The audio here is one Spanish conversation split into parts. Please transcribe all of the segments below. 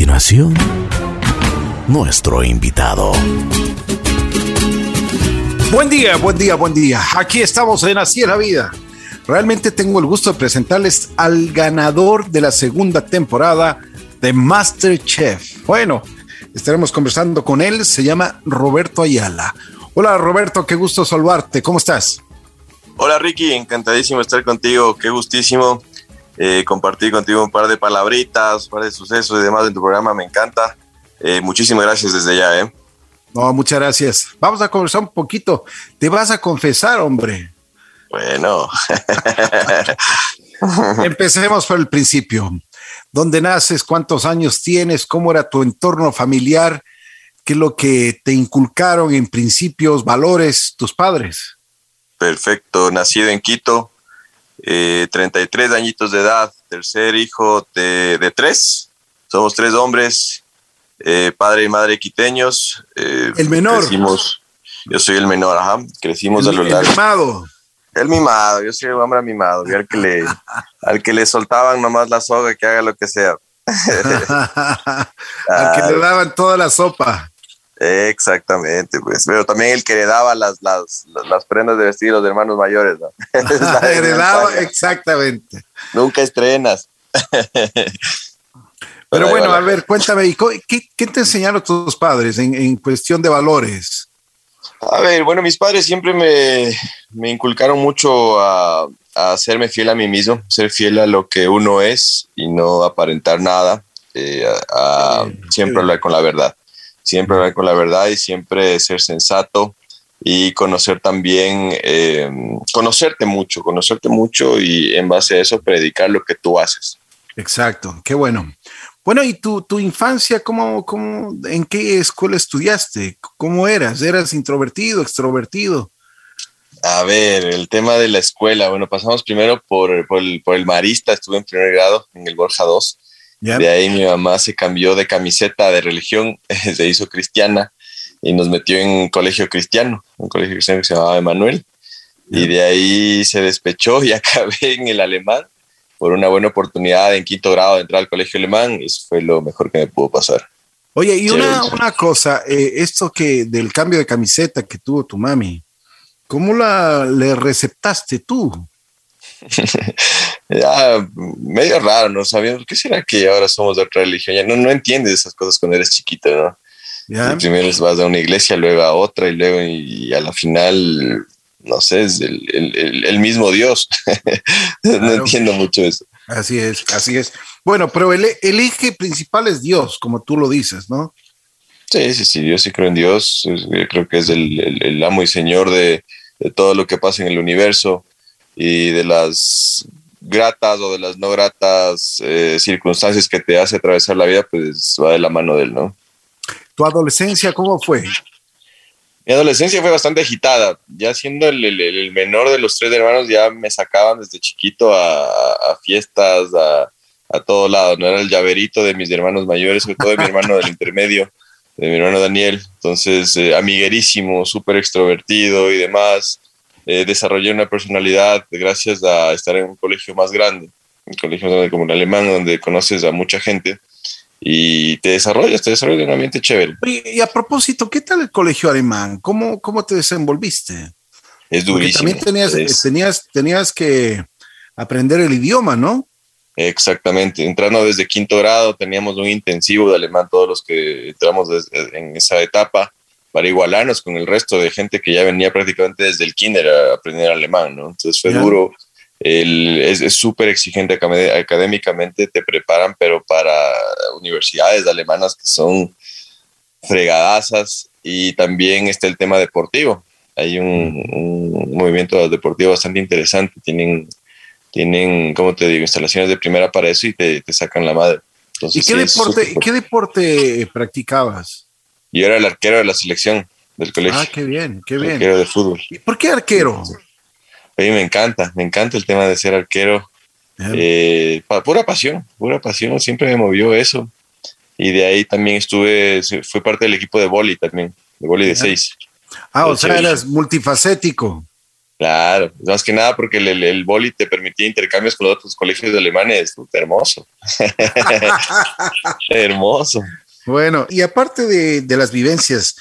continuación, nuestro invitado. Buen día, buen día, buen día. Aquí estamos en Así es la Vida. Realmente tengo el gusto de presentarles al ganador de la segunda temporada de Masterchef. Bueno, estaremos conversando con él. Se llama Roberto Ayala. Hola Roberto, qué gusto saludarte. ¿Cómo estás? Hola Ricky, encantadísimo estar contigo. Qué gustísimo eh, compartir contigo un par de palabritas, un par de sucesos y demás en tu programa. Me encanta. Eh, muchísimas gracias desde ya. ¿eh? No, muchas gracias. Vamos a conversar un poquito. Te vas a confesar, hombre. Bueno. Empecemos por el principio. ¿Dónde naces? ¿Cuántos años tienes? ¿Cómo era tu entorno familiar? ¿Qué es lo que te inculcaron en principios, valores tus padres? Perfecto. Nacido en Quito, 33 añitos de edad, tercer hijo de, de tres. Somos tres hombres eh, padre y madre quiteños. Eh, el menor. yo soy el menor, ajá. Crecimos el, a lo largo. El mimado. El mimado, yo soy el hombre mimado. al que le, al que le soltaban nomás la soga, que haga lo que sea. al que le daban toda la sopa. Exactamente, pues. Pero también el que le daba las, las, las prendas de vestir los hermanos mayores, ¿no? Heredaba, exactamente. Nunca estrenas. Pero bueno, a ver, cuéntame, ¿qué, qué te enseñaron tus padres en, en, cuestión de valores? A ver, bueno, mis padres siempre me, me inculcaron mucho a, a, hacerme fiel a mí mismo, ser fiel a lo que uno es y no aparentar nada, eh, a, siempre hablar con la verdad, siempre hablar con la verdad y siempre ser sensato y conocer también, eh, conocerte mucho, conocerte mucho y en base a eso predicar lo que tú haces. Exacto, qué bueno. Bueno, ¿y tu, tu infancia, cómo, cómo, en qué escuela estudiaste? ¿Cómo eras? ¿Eras introvertido, extrovertido? A ver, el tema de la escuela. Bueno, pasamos primero por, por, el, por el, Marista, estuve en primer grado en el Borja 2. De ahí mi mamá se cambió de camiseta de religión, se hizo cristiana y nos metió en colegio cristiano, un colegio cristiano que se llamaba Emanuel. Y de ahí se despechó y acabé en el alemán por una buena oportunidad en quinto grado de entrar al colegio alemán, eso fue lo mejor que me pudo pasar. Oye, y una, una, cosa, eh, esto que del cambio de camiseta que tuvo tu mami, ¿cómo la le receptaste tú? ya, medio raro, ¿no? Sabiendo, ¿qué será que ahora somos de otra religión? Ya no, no entiendes esas cosas cuando eres chiquito, ¿no? Primero vas a una iglesia, luego a otra y luego y a la final no sé, es el, mismo Dios. no entiendo mucho eso. Así es, así es. Bueno, pero el, eje principal es Dios, como tú lo dices, ¿no? Sí, sí, sí, Dios sí creo en Dios. Creo que es el, amo y señor de, todo lo que pasa en el universo y de las gratas o de las no gratas eh, circunstancias que te hace atravesar la vida, pues va de la mano de él, ¿no? ¿Tu adolescencia cómo fue? Mi adolescencia fue bastante agitada. Ya siendo el, menor de los tres hermanos, ya me sacaban desde chiquito a, fiestas, a, a todo lado. No era el llaverito de mis hermanos mayores, sobre todo de mi hermano del intermedio, de mi hermano Daniel. Entonces, eh, amiguerísimo, súper extrovertido y demás. Eh, desarrollé una personalidad gracias a estar en un colegio más grande, un colegio como el alemán, donde conoces a mucha gente y te desarrollas, te desarrollas en un ambiente chévere. Y, a propósito, ¿qué tal el colegio alemán? ¿Cómo, cómo te desenvolviste? Es durísimo. también tenías, tenías, tenías que aprender el idioma, ¿no? Exactamente. Entrando desde quinto grado, teníamos un intensivo de alemán, todos los que entramos en esa etapa, para igualarnos con el resto de gente que ya venía prácticamente desde el kinder a aprender alemán, ¿no? Entonces fue duro es súper exigente académicamente, te preparan, pero para universidades alemanas que son fregadazas y también está el tema deportivo. Hay un, movimiento deportivo bastante interesante, tienen, tienen, como te digo, instalaciones de primera para eso y te, sacan la madre. ¿Y qué, deporte, qué deporte practicabas? Yo era el arquero de la selección del colegio. Ah, qué bien, qué bien. Arquero de fútbol. ¿Y por qué arquero? A mí me encanta, me encanta el tema de ser arquero. Eh, pura pasión, pura pasión, siempre me movió eso. Y de ahí también estuve, fue parte del equipo de boli también, de boli de seis. Ah, o sea, eras multifacético. Claro, más que nada porque el, el, boli te permitía intercambios con los otros colegios alemanes. Hermoso. hermoso. Bueno, y aparte de, de, las vivencias,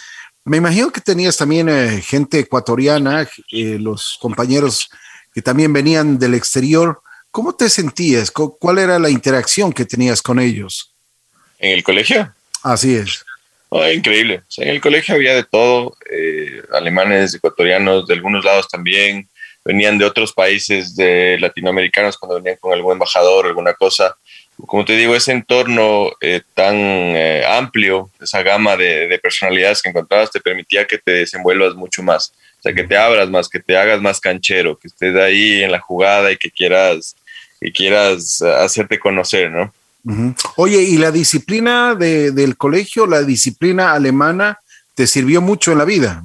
me imagino que tenías también eh, gente ecuatoriana, eh, los compañeros que también venían del exterior. ¿Cómo te sentías? ¿Cuál era la interacción que tenías con ellos? ¿En el colegio? Así es. Oh, increíble. en el colegio había de todo, eh, alemanes, ecuatorianos, de algunos lados también, venían de otros países de latinoamericanos cuando venían con algún embajador, alguna cosa. Como te digo, ese entorno eh, tan eh, amplio, esa gama de, de, personalidades que encontrabas te permitía que te desenvuelvas mucho más, o sea, que te abras más, que te hagas más canchero, que estés ahí en la jugada y que quieras, que quieras hacerte conocer, ¿no? Oye, ¿y la disciplina de, del colegio, la disciplina alemana, te sirvió mucho en la vida?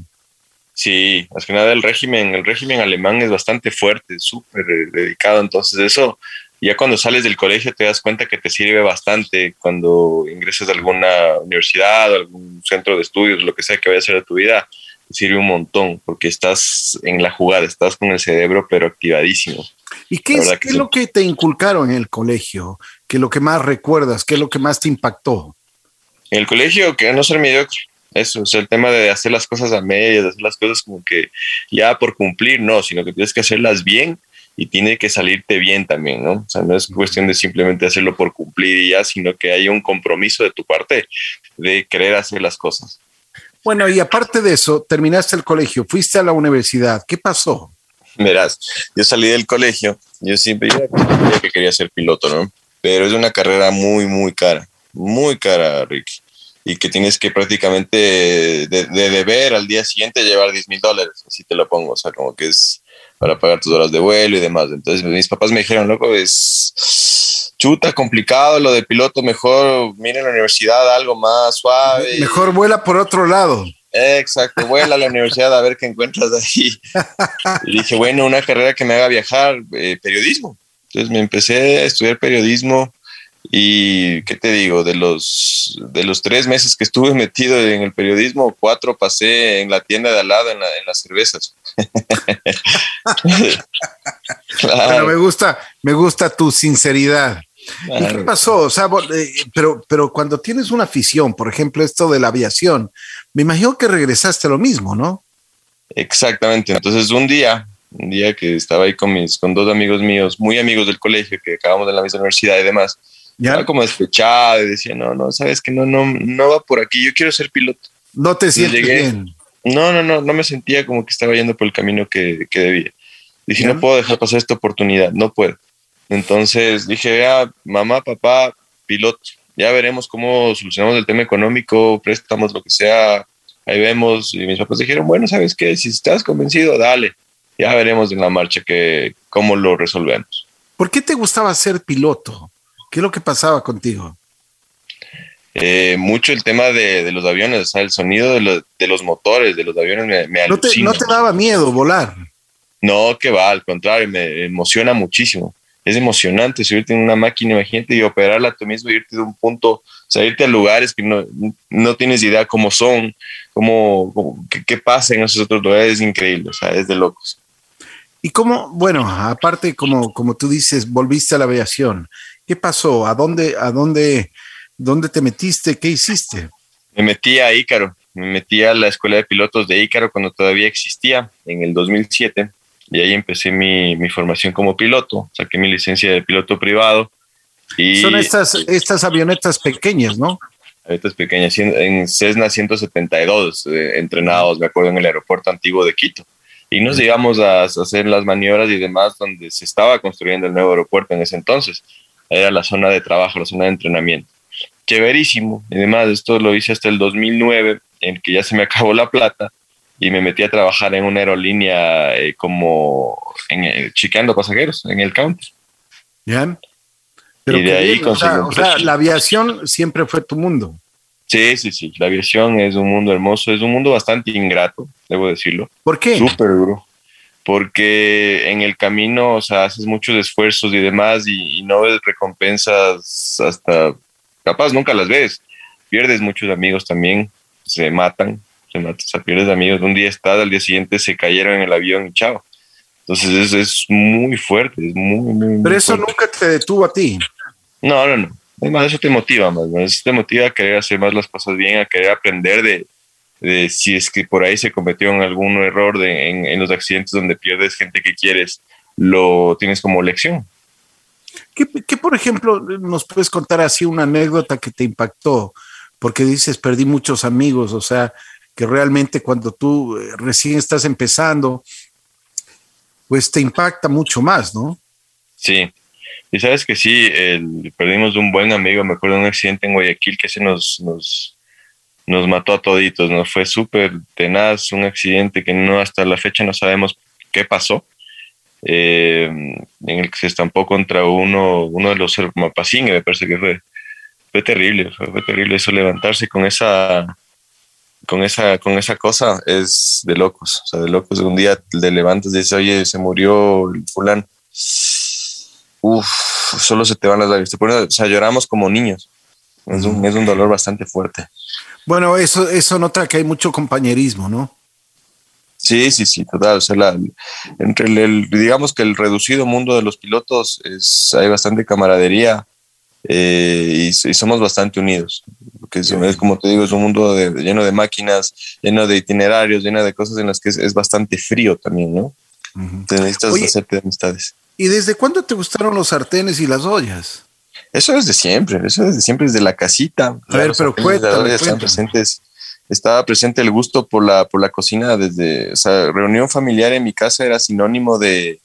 Sí, más que nada el régimen, el régimen alemán es bastante fuerte, súper dedicado, entonces eso, ya cuando sales del colegio te das cuenta que te sirve bastante cuando ingresas a alguna universidad o algún centro de estudios, lo que sea que vaya a ser de tu vida, te sirve un montón porque estás en la jugada, estás con el cerebro pero activadísimo. ¿Y qué, es, ¿qué es, lo que te inculcaron en el colegio? ¿Qué es lo que más recuerdas? ¿Qué es lo que más te impactó? En el colegio, que no ser mediocre. Eso, es el tema de hacer las cosas a medias, de hacer las cosas como que ya por cumplir, no, sino que tienes que hacerlas bien y tiene que salirte bien también, ¿no? O sea, no es cuestión de simplemente hacerlo por cumplir y ya, sino que hay un compromiso de tu parte de querer hacer las cosas. Bueno, y aparte de eso, terminaste el colegio, fuiste a la universidad, ¿qué pasó? Verás, yo salí del colegio, yo siempre yo que quería ser piloto, ¿no? Pero es una carrera muy, muy cara, muy cara, Ricky. Y que tienes que prácticamente de, de deber al día siguiente llevar 10 mil dólares, así te lo pongo, o sea, como que es para pagar tus horas de vuelo y demás. Entonces mis papás me dijeron, loco, es chuta, complicado lo de piloto, mejor mire en la universidad algo más suave. Mejor vuela por otro lado. Exacto, vuela a la universidad a ver qué encuentras ahí. Y dije, bueno, una carrera que me haga viajar, eh, periodismo. Entonces me empecé a estudiar periodismo y, ¿qué te digo? De los, de los tres meses que estuve metido en el periodismo, cuatro pasé en la tienda de al lado, en, en las cervezas. Claro. Pero me gusta, me gusta tu sinceridad. ¿Y qué pasó? O sea, eh, pero, pero cuando tienes una afición, por ejemplo, esto de la aviación, me imagino que regresaste a lo mismo, ¿no? Exactamente. Entonces, un día, un día que estaba ahí con mis, con dos amigos míos, muy amigos del colegio, que acabamos de la misma universidad y demás, ¿Ya? estaba como despechado y decía, no, no, sabes que no, no, no va por aquí, yo quiero ser piloto. No te sientes bien. No, no, no, no me sentía como que estaba yendo por el camino que, que debía. Dije, no puedo dejar pasar esta oportunidad, no puedo. Entonces dije, ah, mamá, papá, piloto, ya veremos cómo solucionamos el tema económico, préstamos, lo que sea, ahí vemos. Y mis papás dijeron, bueno, ¿sabes qué? Si estás convencido, dale, ya veremos en la marcha que, cómo lo resolvemos. ¿Por qué te gustaba ser piloto? ¿Qué es lo que pasaba contigo? Eh, mucho el tema de, de, los aviones, o sea, el sonido de, lo, de, los motores de los aviones me, me ¿No, te, ¿No te daba miedo volar? No, que va, al contrario, me emociona muchísimo es emocionante subirte en una máquina, imagínate, y operarla tú mismo, irte de un punto, o sea, irte a lugares que no, no tienes idea cómo son, cómo, cómo qué, qué, pasa en esos otros lugares, es increíble, o sea, es de locos. Y cómo, bueno, aparte, como, como tú dices, volviste a la aviación, ¿qué pasó? ¿A dónde, a dónde, dónde te metiste? ¿Qué hiciste? Me metí a Ícaro, me metí a la escuela de pilotos de Ícaro cuando todavía existía, en el 2007 y ahí empecé mi, mi, formación como piloto, saqué mi licencia de piloto privado. Y Son estas, estas avionetas pequeñas, ¿no? Avionetas pequeñas, en Cessna 172, eh, entrenados, me acuerdo, en el aeropuerto antiguo de Quito. Y nos íbamos a, a hacer las maniobras y demás donde se estaba construyendo el nuevo aeropuerto en ese entonces. Era la zona de trabajo, la zona de entrenamiento. Chéverísimo. Y demás, esto lo hice hasta el 2009, en que ya se me acabó la plata y me metí a trabajar en una aerolínea eh, como en, eh, chiqueando pasajeros en el campus. Bien. Pero y de ahí bien, o sea, o sea, la aviación siempre fue tu mundo. Sí, sí, sí. La aviación es un mundo hermoso, es un mundo bastante ingrato, debo decirlo. ¿Por qué? Súper duro. Porque en el camino, o sea, haces muchos esfuerzos y demás y, y no ves recompensas hasta, capaz nunca las ves. Pierdes muchos amigos también, se matan, se mata, o sea, pierdes amigos. Un día estás, al día siguiente se cayeron en el avión y chao. Entonces es, es muy fuerte, es muy, muy Pero eso fuerte. nunca te detuvo a ti. No, no, no. Es más, eso te motiva más, ¿no? Eso te motiva a querer hacer más las cosas bien, a querer aprender de, de si es que por ahí se cometió algún error de, en, en los accidentes donde pierdes gente que quieres, lo tienes como lección. ¿Qué, por ejemplo, nos puedes contar así una anécdota que te impactó? Porque dices, perdí muchos amigos, o sea, que realmente cuando tú eh, recién estás empezando, pues te impacta mucho más, ¿no? Sí, y sabes que sí, el, perdimos un buen amigo, me acuerdo de un accidente en Guayaquil que se nos, nos, nos mató a toditos, ¿no? Fue súper tenaz, un accidente que no hasta la fecha no sabemos qué pasó, eh, en el que se estampó contra uno, uno de los mapacines, me parece que fue. Fue terrible, fue, fue terrible eso, levantarse con esa, con esa, con esa cosa es de locos, o sea, de locos. Un día te levantas y dices, oye, se murió el fulano. Uf, solo se te van las lágrimas. Te pones, o sea, lloramos como niños. Es un, es un dolor bastante fuerte. Bueno, eso, eso nota que hay mucho compañerismo, ¿no? Sí, sí, sí, total. O sea, la, entre el, el, digamos que el reducido mundo de los pilotos es, hay bastante camaradería eh, y, y, somos bastante unidos. Porque es, es, como te digo, es un mundo de, lleno de máquinas, lleno de itinerarios, lleno de cosas en las que es, es bastante frío también, ¿no? Uh -huh. Te necesitas Oye, hacerte amistades. ¿Y desde cuándo te gustaron los sartenes y las ollas? Eso es de siempre, eso es de siempre, desde la casita. A ver, pero cuéntame, están presentes. Estaba presente el gusto por la, por la cocina desde, o sea, reunión familiar en mi casa era sinónimo de,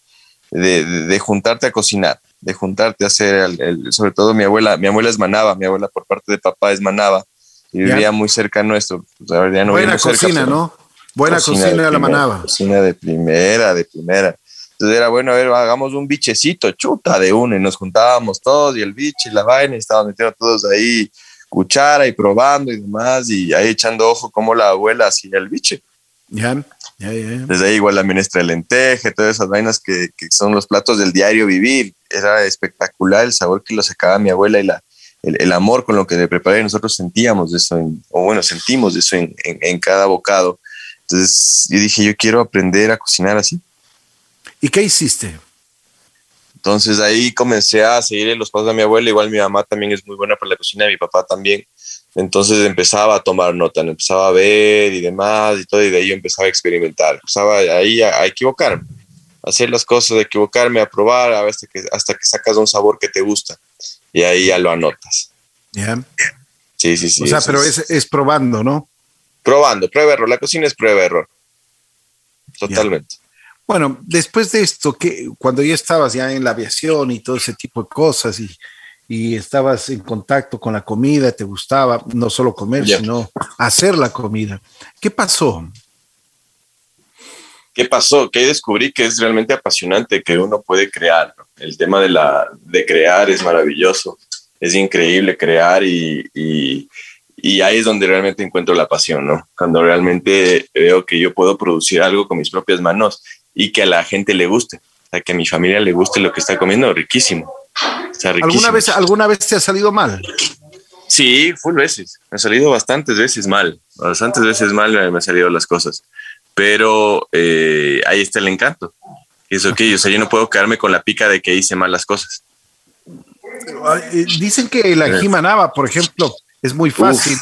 de, de, de juntarte a cocinar, de juntarte a hacer, el, el, sobre todo mi abuela, mi abuela es manaba, mi abuela por parte de papá es manaba y vivía ya. muy cerca nuestro. Pues, a ver, ya no Buena cocina, cerca, ¿no? Buena cocina, cocina de, la manaba. Cocina de primera, de primera. Entonces era bueno, a ver, hagamos un bichecito, chuta de uno, y nos juntábamos todos, y el biche y la vaina, y estábamos metiendo todos ahí cuchara y probando y demás, y ahí echando ojo como la abuela hacía el biche. Ya, ya, ya. Desde ahí igual la menestra de lenteje, todas esas vainas que, que, son los platos del diario vivir. Era espectacular el sabor que lo sacaba mi abuela y la, el, el amor con lo que le preparé. Nosotros sentíamos eso, en, o bueno, sentimos eso en, en, en cada bocado. Entonces yo dije, yo quiero aprender a cocinar así. ¿Y qué hiciste? Entonces ahí comencé a seguir los pasos de mi abuela, igual mi mamá también es muy buena para la cocina, mi papá también. Entonces empezaba a tomar nota, empezaba a ver y demás y todo, y de ahí empezaba a experimentar, empezaba ahí a, a equivocarme, a hacer las cosas, a equivocarme, a probar, a hasta que, hasta que sacas un sabor que te gusta y ahí ya lo anotas. Yeah. Sí, sí, sí. O sea, pero es, es, probando, ¿no? Probando, prueba error. La cocina es prueba error. Totalmente. Yeah. Bueno, después de esto, que cuando ya estabas ya en la aviación y todo ese tipo de cosas y, y estabas en contacto con la comida, te gustaba no solo comer, yeah. sino hacer la comida. ¿Qué pasó? ¿Qué pasó? Que descubrí que es realmente apasionante que uno puede crear. ¿no? El tema de, la, de crear es maravilloso, es increíble crear y, y, y ahí es donde realmente encuentro la pasión, ¿no? Cuando realmente veo que yo puedo producir algo con mis propias manos y que a la gente le guste, o sea, que a mi familia le guste lo que está comiendo, riquísimo. ¿Alguna, vez, ¿Alguna vez te ha salido mal? Sí, full veces. Me ha salido bastantes veces mal. Bastantes veces mal me han salido las cosas. Pero eh, ahí está el encanto. Es ok, o sea, yo no puedo quedarme con la pica de que hice mal las cosas. Dicen que la Jimanaba, por ejemplo, es muy fácil,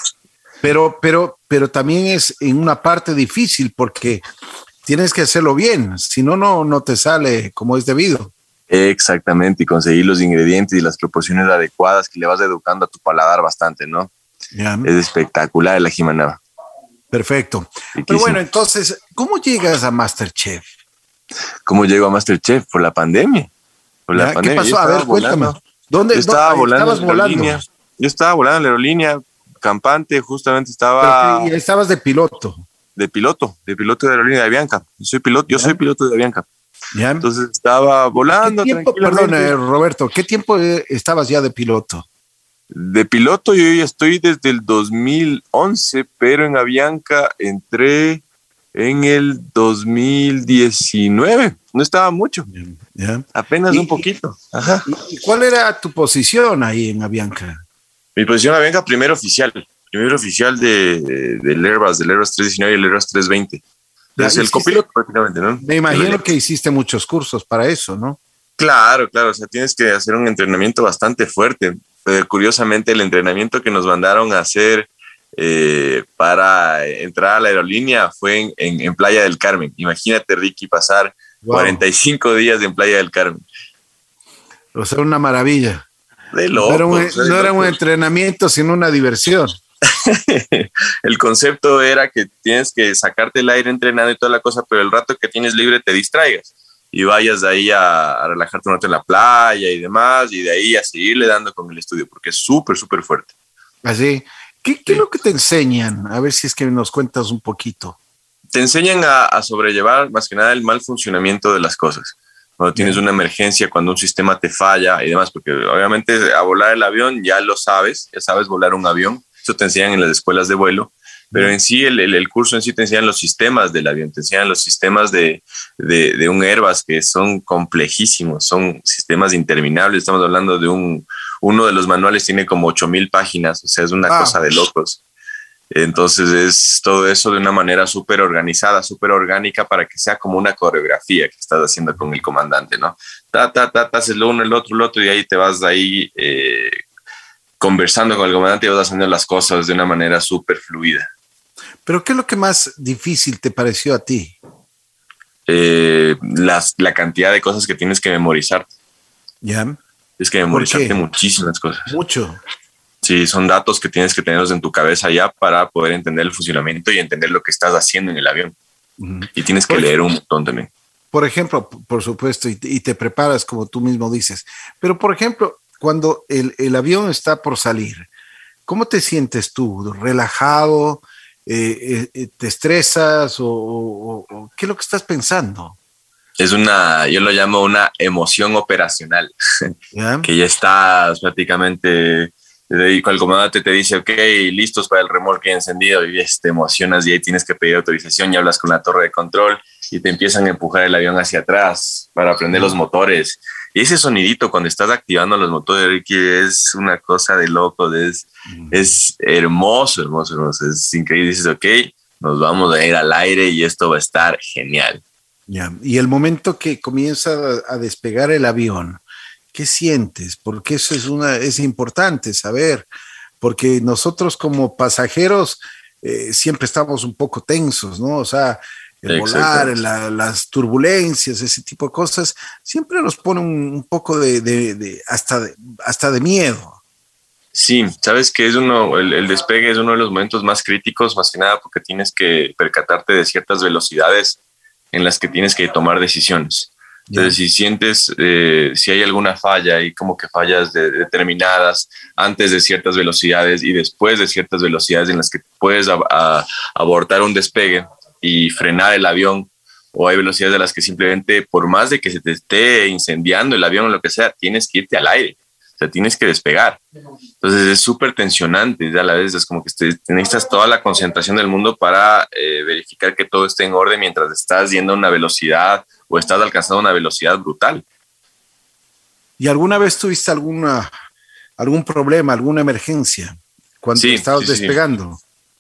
pero, pero, pero también es en una parte difícil porque tienes que hacerlo bien, si no, no, no te sale como es debido. Exactamente, y conseguir los ingredientes y las proporciones adecuadas que le vas educando a tu paladar bastante, ¿no? Yeah. Es espectacular la jimanaba. Perfecto. Riquísimo. Pero bueno, entonces, ¿cómo llegas a Masterchef? ¿Cómo llego a Masterchef? Por la pandemia. Por la ¿Qué pandemia. pasó? A ver, cuéntame. ¿Dónde Yo estaba ¿dónde volando estabas en volando? aerolínea. Yo estaba volando en la aerolínea, campante, justamente estaba Pero estabas de piloto. De piloto, de piloto de aerolínea de Avianca. Yo soy piloto, yo soy piloto de Avianca. ¿Ya? Entonces estaba volando ¿Qué tiempo, tranquilamente. perdón, eh, Roberto, ¿qué tiempo eh, estabas ya de piloto? De piloto yo ya estoy desde el 2011, pero en Avianca entré en el 2019. No estaba mucho, apenas un poquito. Ajá. ¿Y cuál era tu posición ahí en Avianca? Mi posición en Avianca, primer oficial. Primer oficial de, del Airbus, del Airbus 319 y el Airbus 320. Es el copiloto prácticamente, ¿no? Me imagino que hiciste muchos cursos para eso, ¿no? Claro, claro, o sea, tienes que hacer un entrenamiento bastante fuerte. curiosamente, el entrenamiento que nos mandaron a hacer eh, para entrar a la aerolínea fue en, Playa del Carmen. Imagínate, Ricky, pasar 45 días en Playa del Carmen. O sea, una maravilla. De loco, no era un entrenamiento, sino una diversión. el concepto era que tienes que sacarte el aire entrenado y toda la cosa, pero el rato que tienes libre te distraigas y vayas de ahí a, relajarte un rato en la playa y demás, y de ahí a seguirle dando con el estudio, porque es súper, súper fuerte. Así. ¿Qué, ¿Qué, es lo que te enseñan? A ver si es que nos cuentas un poquito. Te enseñan a, sobrellevar más que nada el mal funcionamiento de las cosas. Cuando tienes una emergencia, cuando un sistema te falla y demás, porque obviamente a volar el avión ya lo sabes, ya sabes volar un avión, te enseñan en las escuelas de vuelo, pero en sí el, el, curso en sí te enseñan los sistemas del avión, te enseñan los sistemas de, de, de, un Airbus que son complejísimos, son sistemas interminables, estamos hablando de un, uno de los manuales tiene como 8000 páginas, o sea, es una cosa de locos. Entonces es todo eso de una manera súper organizada, súper orgánica para que sea como una coreografía que estás haciendo con el comandante, ¿no? Ta, ta, ta, ta, haces lo uno, el otro, el otro y ahí te vas de ahí eh, conversando con el comandante y vas haciendo las cosas de una manera súper fluida. Pero ¿qué es lo que más difícil te pareció a ti? Eh, las, la cantidad de cosas que tienes que memorizar. Ya. Es que memorizarte muchísimas cosas. Mucho. Sí, son datos que tienes que tenerlos en tu cabeza ya para poder entender el funcionamiento y entender lo que estás haciendo en el avión. Y tienes que leer un montón también. Por ejemplo, por supuesto, y te, preparas como tú mismo dices. Pero, por ejemplo, cuando el, el avión está por salir, ¿cómo te sientes tú? ¿Relajado? Eh, eh, te estresas o, qué es lo que estás pensando? Es una, yo lo llamo una emoción operacional, que ya estás prácticamente, cuando el comandante te dice, ok, listos para el remolque encendido, y te emocionas y ahí tienes que pedir autorización y hablas con la torre de control y te empiezan a empujar el avión hacia atrás para prender los motores y ese sonidito cuando estás activando los motores, Ricky, es una cosa de loco, es, es hermoso, hermoso, hermoso. Es increíble. Dices, ok, nos vamos a ir al aire y esto va a estar genial. Ya, y el momento que comienza a despegar el avión, ¿qué sientes? Porque eso es, una, es importante saber, porque nosotros como pasajeros eh, siempre estamos un poco tensos, ¿no? O sea, el volar, las turbulencias, ese tipo de cosas, siempre nos pone un, poco de, hasta, de, hasta de miedo. Sí, sabes que es uno, el, despegue es uno de los momentos más críticos, más que nada porque tienes que percatarte de ciertas velocidades en las que tienes que tomar decisiones. Entonces, si sientes, eh, si hay alguna falla y como que fallas determinadas antes de ciertas velocidades y después de ciertas velocidades en las que puedes abortar un despegue, y frenar el avión o hay velocidades de las que simplemente por más de que se te esté incendiando el avión o lo que sea, tienes que irte al aire, o sea, tienes que despegar. Entonces es súper tensionante, a la vez es como que necesitas toda la concentración del mundo para eh, verificar que todo esté en orden mientras estás yendo a una velocidad o estás alcanzando una velocidad brutal. ¿Y alguna vez tuviste alguna, algún problema, alguna emergencia cuando estabas despegando?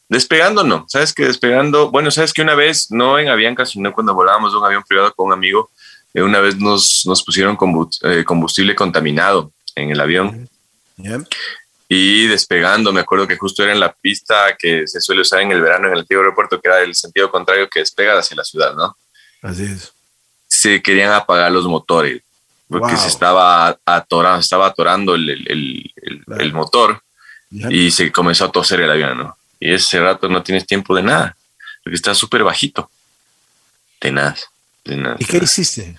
Despegando no, sabes que despegando, bueno, sabes que una vez, no en Avianca, sino cuando volábamos de un avión privado con un amigo, eh, una vez nos, nos pusieron eh, combustible contaminado en el avión. Y despegando, me acuerdo que justo era en la pista que se suele usar en el verano en el antiguo aeropuerto, que era el sentido contrario que despega hacia la ciudad, ¿no? Así es. Se querían apagar los motores, porque se estaba atorando, estaba atorando el, el, el, motor y se comenzó a toser el avión, ¿no? Y ese rato no tienes tiempo de nada, porque está súper bajito. De nada, de nada. ¿Y qué hiciste?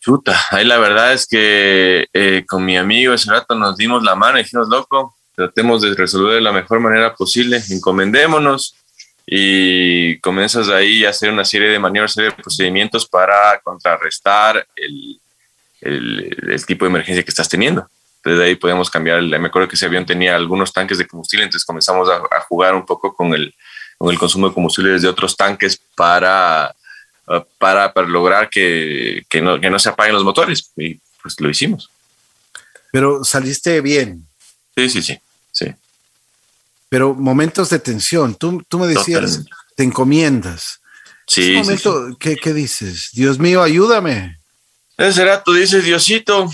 Chuta, ahí la verdad es que eh, con mi amigo ese rato nos dimos la mano y dijimos, loco, tratemos de resolver de la mejor manera posible, encomendémonos y comienzas ahí a hacer una serie de maniobras, serie de procedimientos para contrarrestar el, el, el tipo de emergencia que estás teniendo. Desde ahí podíamos cambiar. me acuerdo que ese avión tenía algunos tanques de combustible, entonces comenzamos a, jugar un poco con el, con el consumo de combustible desde otros tanques para, para, para lograr que, que, no, que no se apaguen los motores. Y pues lo hicimos. Pero saliste bien. Sí, sí, sí, sí. Pero momentos de tensión. Tú, tú me decías, te encomiendas. Sí. Momento, ¿qué, ¿qué, dices? Dios mío, ayúdame. Ese rato dices, Diosito,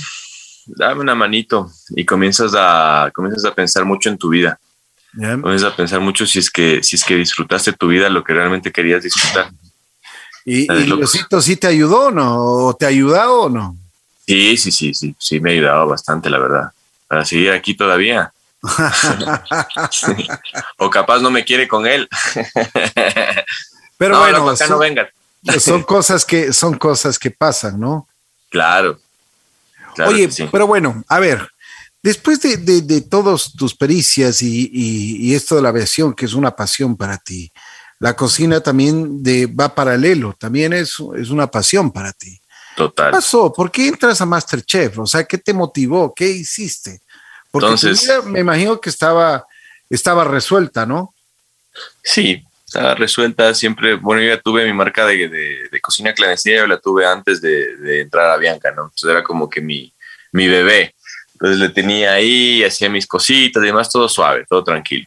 dame una manito y comienzas a, comienzas a pensar mucho en tu vida. Yeah. Comienzas a pensar mucho si es, que, si es que disfrutaste tu vida lo que realmente querías disfrutar. ¿Y, y Diosito sí te ayudó o no? ¿O te ha ayudado o no? Sí, sí, sí, sí, sí, me ha ayudado bastante, la verdad. Para seguir aquí todavía. sí. O capaz no me quiere con él. Pero no, bueno, no, acá son, no vengan. son cosas que son cosas que pasan, ¿no? Claro. Claro Oye, sí. pero bueno, a ver, después de, de, de todas tus pericias y, y, y, esto de la aviación, que es una pasión para ti, la cocina también de, va paralelo, también es, es una pasión para ti. Total. ¿Qué pasó? ¿Por qué entras a Masterchef? O sea, ¿qué te motivó? ¿Qué hiciste? Porque Entonces, tu vida, me imagino que estaba, estaba resuelta, ¿no? Sí, estaba resuelta siempre. Bueno, yo ya tuve mi marca de, de, de cocina clandestina, yo la tuve antes de, de, entrar a Bianca, ¿no? Entonces era como que mi, mi bebé. Entonces le tenía ahí, hacía mis cositas y demás, todo suave, todo tranquilo.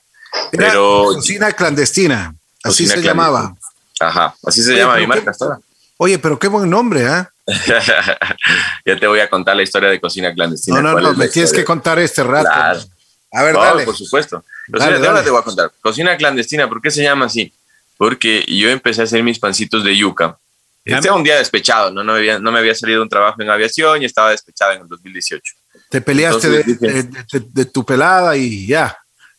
Era Pero cocina clandestina, así Cocina se llamaba. Ajá, así se Oye, llama mi marca hasta ahora. Oye, pero qué buen nombre, ¿ah? ya te voy a contar la historia de cocina clandestina. No, no, ¿Cuál no, me tienes que contar este rato. Claro. A ver, dale. por supuesto. Cocina, Dale, de ahora te voy a contar. Cocina clandestina, ¿por qué se llama así? Porque yo empecé a hacer mis pancitos de yuca. Este era un día despechado, ¿no? No me, había, no me había salido un trabajo en aviación y estaba despechado en el 2018. Te peleaste de, Entonces dije- de- de- de tu pelada y ya.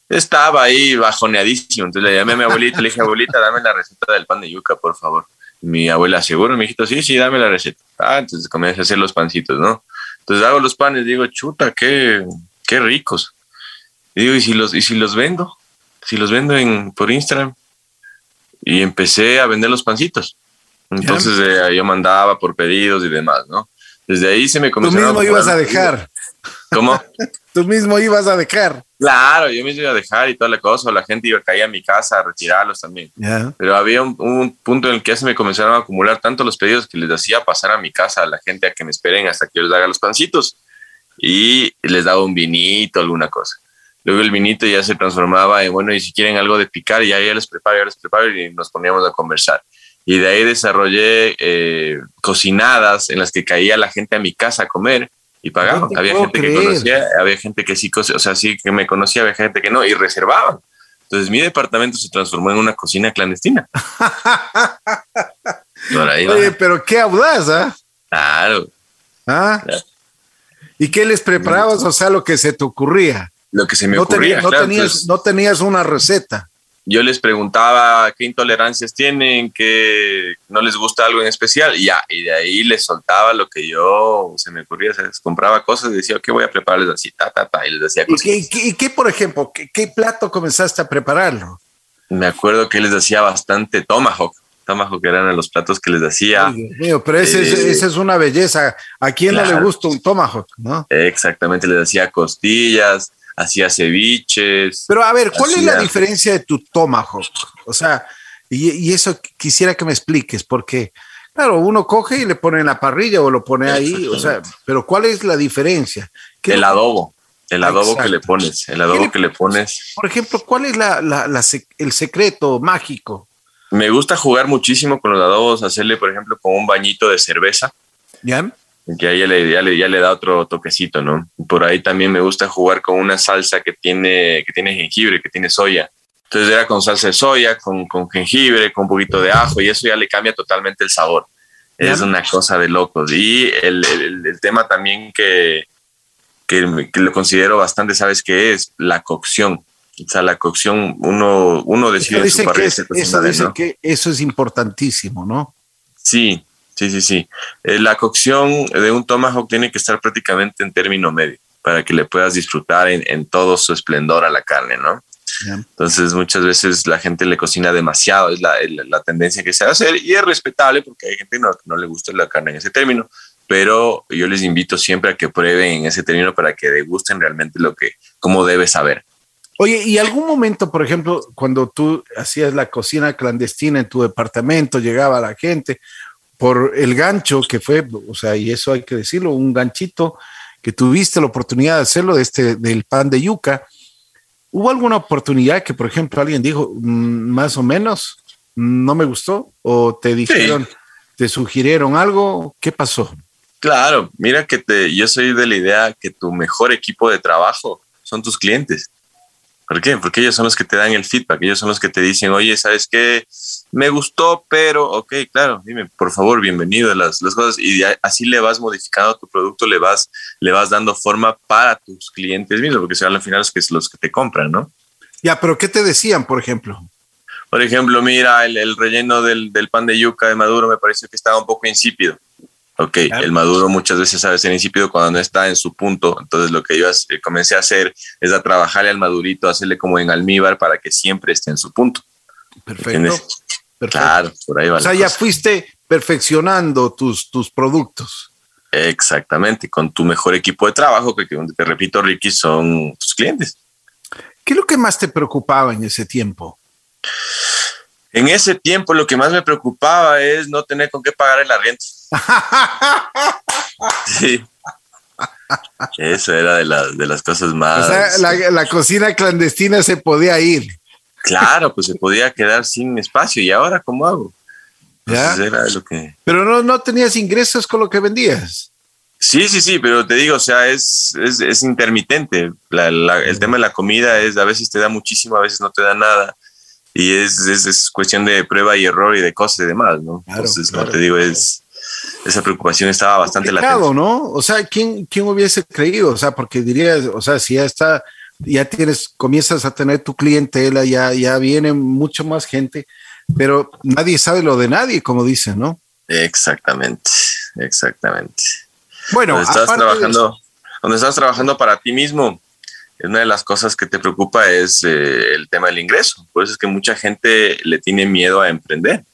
Estaba ahí bajoneadísimo. Entonces le llamé a mi abuelita, le dije, abuelita, dame la receta del pan de yuca, por favor. Mi abuela, seguro, mi hijito, sí, sí, dame la receta. Ah, entonces comencé a hacer los pancitos, ¿no? Entonces hago los panes, digo, chuta, qué, qué ricos. Y digo, ¿y si los, y si los vendo? Si los vendo en, por Instagram. Y empecé a vender los pancitos. Entonces eh, yo mandaba por pedidos y demás, ¿no? Desde ahí se me Tú comenzaron mismo acumular ibas a dejar. ¿Cómo? Tú mismo ibas a dejar. Claro, yo me iba a dejar y toda la cosa, la gente iba a caer a mi casa a retirarlos también. Ya. Pero había un, un punto en el que ya se me comenzaron a acumular tanto los pedidos que les hacía pasar a mi casa a la gente a que me esperen hasta que yo les haga los pancitos y les daba un vinito, alguna cosa. Luego el vinito ya se transformaba en, bueno, y si quieren algo de picar, ya, ya les preparo, ya les preparo y nos poníamos a conversar. Y de ahí desarrollé eh, cocinadas en las que caía la gente a mi casa a comer y pagaban. Había gente creer. que conocía, había gente que sí, o sea, sí que me conocía, había gente que no, y reservaban. Entonces mi departamento se transformó en una cocina clandestina. Va. Oye, pero qué audaz, ¿ah? Claro. ¿Ah? Claro. ¿Y qué les preparabas? O sea, lo que se te ocurría. Lo que se me No, ocurría. tenías, no, tenías, Entonces, no tenías una receta. yo les preguntaba qué intolerancias tienen, qué no les gusta algo en especial, y ya, y de ahí les soltaba lo que yo se me ocurría, o sea, les compraba cosas y decía, ¿qué voy a prepararles así? Ta, ta, ta, y les decía ¿Y cosas. y qué- y qué, por ejemplo, qué, qué plato comenzaste a prepararlo? Me acuerdo que les hacía bastante tomahawk. Tomahawk eran los platos que les hacía. Ay, Dios mío, pero ese, es- Eh, esa es una belleza. ¿A quién no le gusta un tomahawk? ¿no? Exactamente, les hacía costillas, hacía ceviches. Pero a ver, ¿cuál es la diferencia de tu tomahawk? O sea, y, y eso quisiera que me expliques, porque, claro, uno coge y le pone en la parrilla o lo pone ahí, o sea, pero ¿cuál es la diferencia? ¿Qué es el lo adobo, el adobo Exacto. que le pones, el ¿Qué adobo le- que le pones. Por ejemplo, ¿cuál es la, la- la sec- el secreto mágico? Me gusta jugar muchísimo con los adobos, hacerle, por ejemplo, con un bañito de cerveza, ¿Ya? Que ahí ya le, ya le, ya le da otro toquecito, ¿no? Por ahí también me gusta jugar con una salsa que tiene, que tiene jengibre, que tiene soya. Entonces era con salsa de soya, con, con jengibre, con un poquito de ajo, y eso ya le cambia totalmente el sabor. Es una cosa de locos. Y el, el- el tema también que, que, que lo considero bastante, ¿sabes qué es? La cocción. O sea, la cocción, uno, uno decide en su que es- eso, que eso es importantísimo, ¿no? Sí, sí, sí, sí. Eh, la cocción de un tomahawk tiene que estar prácticamente en término medio para que le puedas disfrutar en, en todo su esplendor a la carne, ¿no? Entonces muchas veces la gente le cocina demasiado, es la, la tendencia que se hacer y es respetable porque hay gente no, que no le gusta la carne en ese término, pero yo les invito siempre a que prueben en ese término para que degusten realmente lo que, cómo debe saber. Oye, ¿y algún momento, por ejemplo, cuando tú hacías la cocina clandestina en tu departamento, llegaba la gente por el gancho que fue, o sea, y eso hay que decirlo, un ganchito que tuviste la oportunidad de hacerlo de este, del pan de yuca, ¿hubo alguna oportunidad que, por ejemplo, alguien dijo, mm, más o menos, no me gustó o te dijeron, te sugirieron algo, ¿qué pasó? Claro, mira que te, yo soy de la idea que tu mejor equipo de trabajo son tus clientes. ¿Por qué? Porque ellos son los que te dan el feedback, ellos son los que te dicen, oye, ¿sabes qué? Me gustó, pero, ok, claro, dime, por favor, bienvenido a las, las cosas. Y así le vas modificando tu producto, le vas, le vas dando forma para tus clientes mismos, porque son al final los que, los que te compran, ¿no? Ya, pero ¿qué te decían, por ejemplo? Por ejemplo, mira, el, el relleno del, del, pan de yuca de Maduro me parece que estaba un poco insípido. Ok, el maduro muchas veces sabe ser insípido cuando no está en su punto. Entonces lo que yo eh, comencé a hacer es a trabajarle al madurito, hacerle como en almíbar para que siempre esté en su punto. Perfecto. Claro, por ahí va. O sea, ya fuiste perfeccionando tus, tus productos. Exactamente, con tu mejor equipo de trabajo, que, te repito, Ricky, son tus clientes. ¿Qué es lo que más te preocupaba en ese tiempo? En ese tiempo lo que más me preocupaba es no tener con qué pagar el arriendo. sí. Eso era de, de las cosas más. O sea, la, cocina clandestina se podía ir. Claro, pues se podía quedar sin espacio. ¿Y ahora cómo hago? Pues era lo que... Pero no, no tenías ingresos con lo que vendías. Sí, sí, sí, pero te digo, o sea, es, es, intermitente. el tema de la comida es, a veces te da muchísimo, a veces no te da nada y es, es, cuestión de prueba y error y de cosas y demás, ¿no? Entonces, no te digo, es esa preocupación estaba bastante latente. ¿no? O sea, ¿quién, ¿quién hubiese creído? O sea, porque dirías, o sea, si ya está, ya tienes, comienzas a tener tu clientela, ya, ya viene mucho más gente, pero nadie sabe lo de nadie, como dicen, ¿no? Exactamente, exactamente. Bueno, cuando estás trabajando, cuando estás trabajando para ti mismo, una de las cosas que te preocupa es eh, el tema del ingreso. Por eso es que mucha gente le tiene miedo a emprender.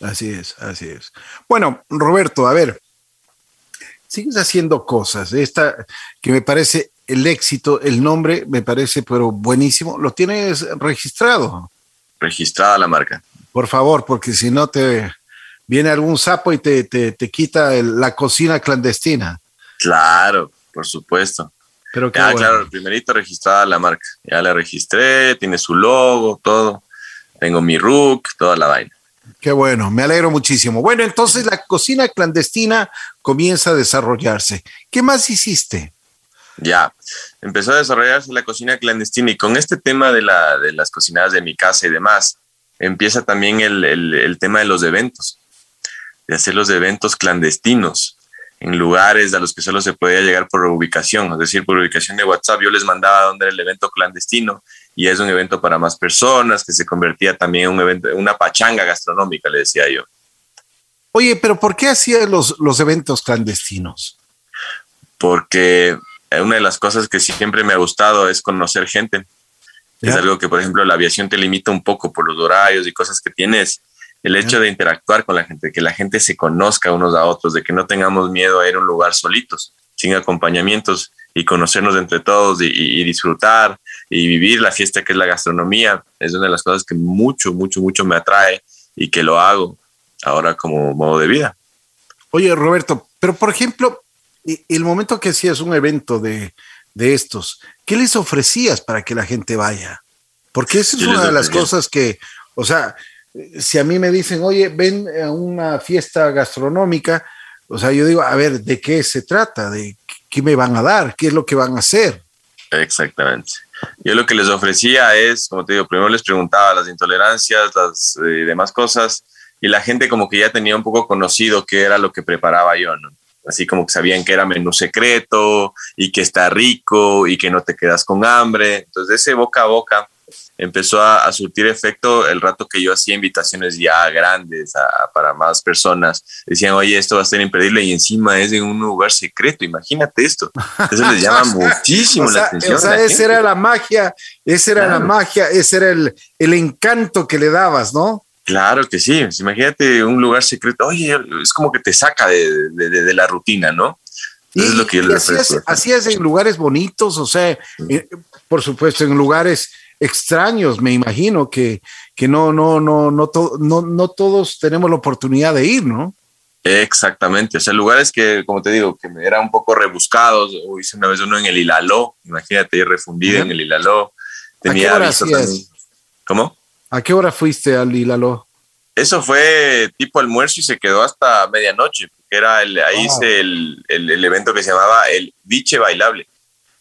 Así es, así es. Bueno, Roberto, a ver, sigues haciendo cosas. Esta que me parece el éxito, el nombre me parece, pero buenísimo. ¿Lo tienes registrado? Registrada la marca. Por favor, porque si no te viene algún sapo y te, te, te quita la cocina clandestina. Claro, por supuesto. Pero ya, claro, primerito registrada la marca. Ya la registré, tiene su logo, todo. Tengo mi RUC, toda la vaina. Qué bueno, me alegro muchísimo. Bueno, entonces la cocina clandestina comienza a desarrollarse. ¿Qué más hiciste? Ya, empezó a desarrollarse la cocina clandestina y con este tema de, la, de las cocinadas de mi casa y demás, empieza también el, el tema de los eventos, de hacer los eventos clandestinos en lugares a los que solo se podía llegar por ubicación, es decir, por ubicación de WhatsApp. Yo les mandaba dónde era el evento clandestino y es un evento para más personas que se convertía también en un evento, una pachanga gastronómica, le decía yo. Oye, pero ¿por qué hacía los, los eventos clandestinos? Porque una de las cosas que siempre me ha gustado es conocer gente. Es algo que, por ejemplo, la aviación te limita un poco por los horarios y cosas que tienes el hecho de interactuar con la gente, que la gente se conozca unos a otros, de que no tengamos miedo a ir a un lugar solitos, sin acompañamientos y conocernos entre todos y, disfrutar y vivir la fiesta que es la gastronomía, es una de las cosas que mucho, mucho, mucho me atrae y que lo hago ahora como modo de vida. Oye, Roberto, pero por ejemplo, el momento que hacías un evento de, de estos, ¿qué les ofrecías para que la gente vaya? Porque esa es una de las cosas que, o sea, si a mí me dicen, oye, ven a una fiesta gastronómica, o sea, yo digo, a ver, ¿de qué se trata? ¿De qué me van a dar? ¿Qué es lo que van a hacer? Exactamente. Yo lo que les ofrecía es, como te digo, primero les preguntaba las intolerancias, las eh, demás cosas, y la gente como que ya tenía un poco conocido qué era lo que preparaba yo, ¿no? Así como que sabían que era menú secreto y que está rico y que no te quedas con hambre. Entonces, ese boca a boca empezó a, surtir efecto el rato que yo hacía invitaciones ya grandes para más personas. Decían, oye, esto va a ser imperdible y encima es en un lugar secreto, imagínate esto. Eso les llama muchísimo la atención. O sea, esa era la magia, esa era la magia, ese era el, el encanto que le dabas, ¿no? Claro que sí. Imagínate un lugar secreto. Oye, es como que te saca de, de, la rutina, ¿no? Eso es lo que yo le hacías, en lugares bonitos, o sea, eh, por supuesto, en lugares extraños, me imagino, que, que no, no, no, no, no, no todos tenemos la oportunidad de ir, ¿no? Exactamente, o sea, lugares que, como te digo, que me eran un poco rebuscados, o hice una vez uno en el Hilaló, imagínate, refundido en el Hilaló. Tenía ¿A qué hora? ¿Cómo? ¿A qué hora fuiste al Hilaló? Eso fue tipo almuerzo y se quedó hasta medianoche, que era el, ahí hice el, el, evento que se llamaba el biche bailable.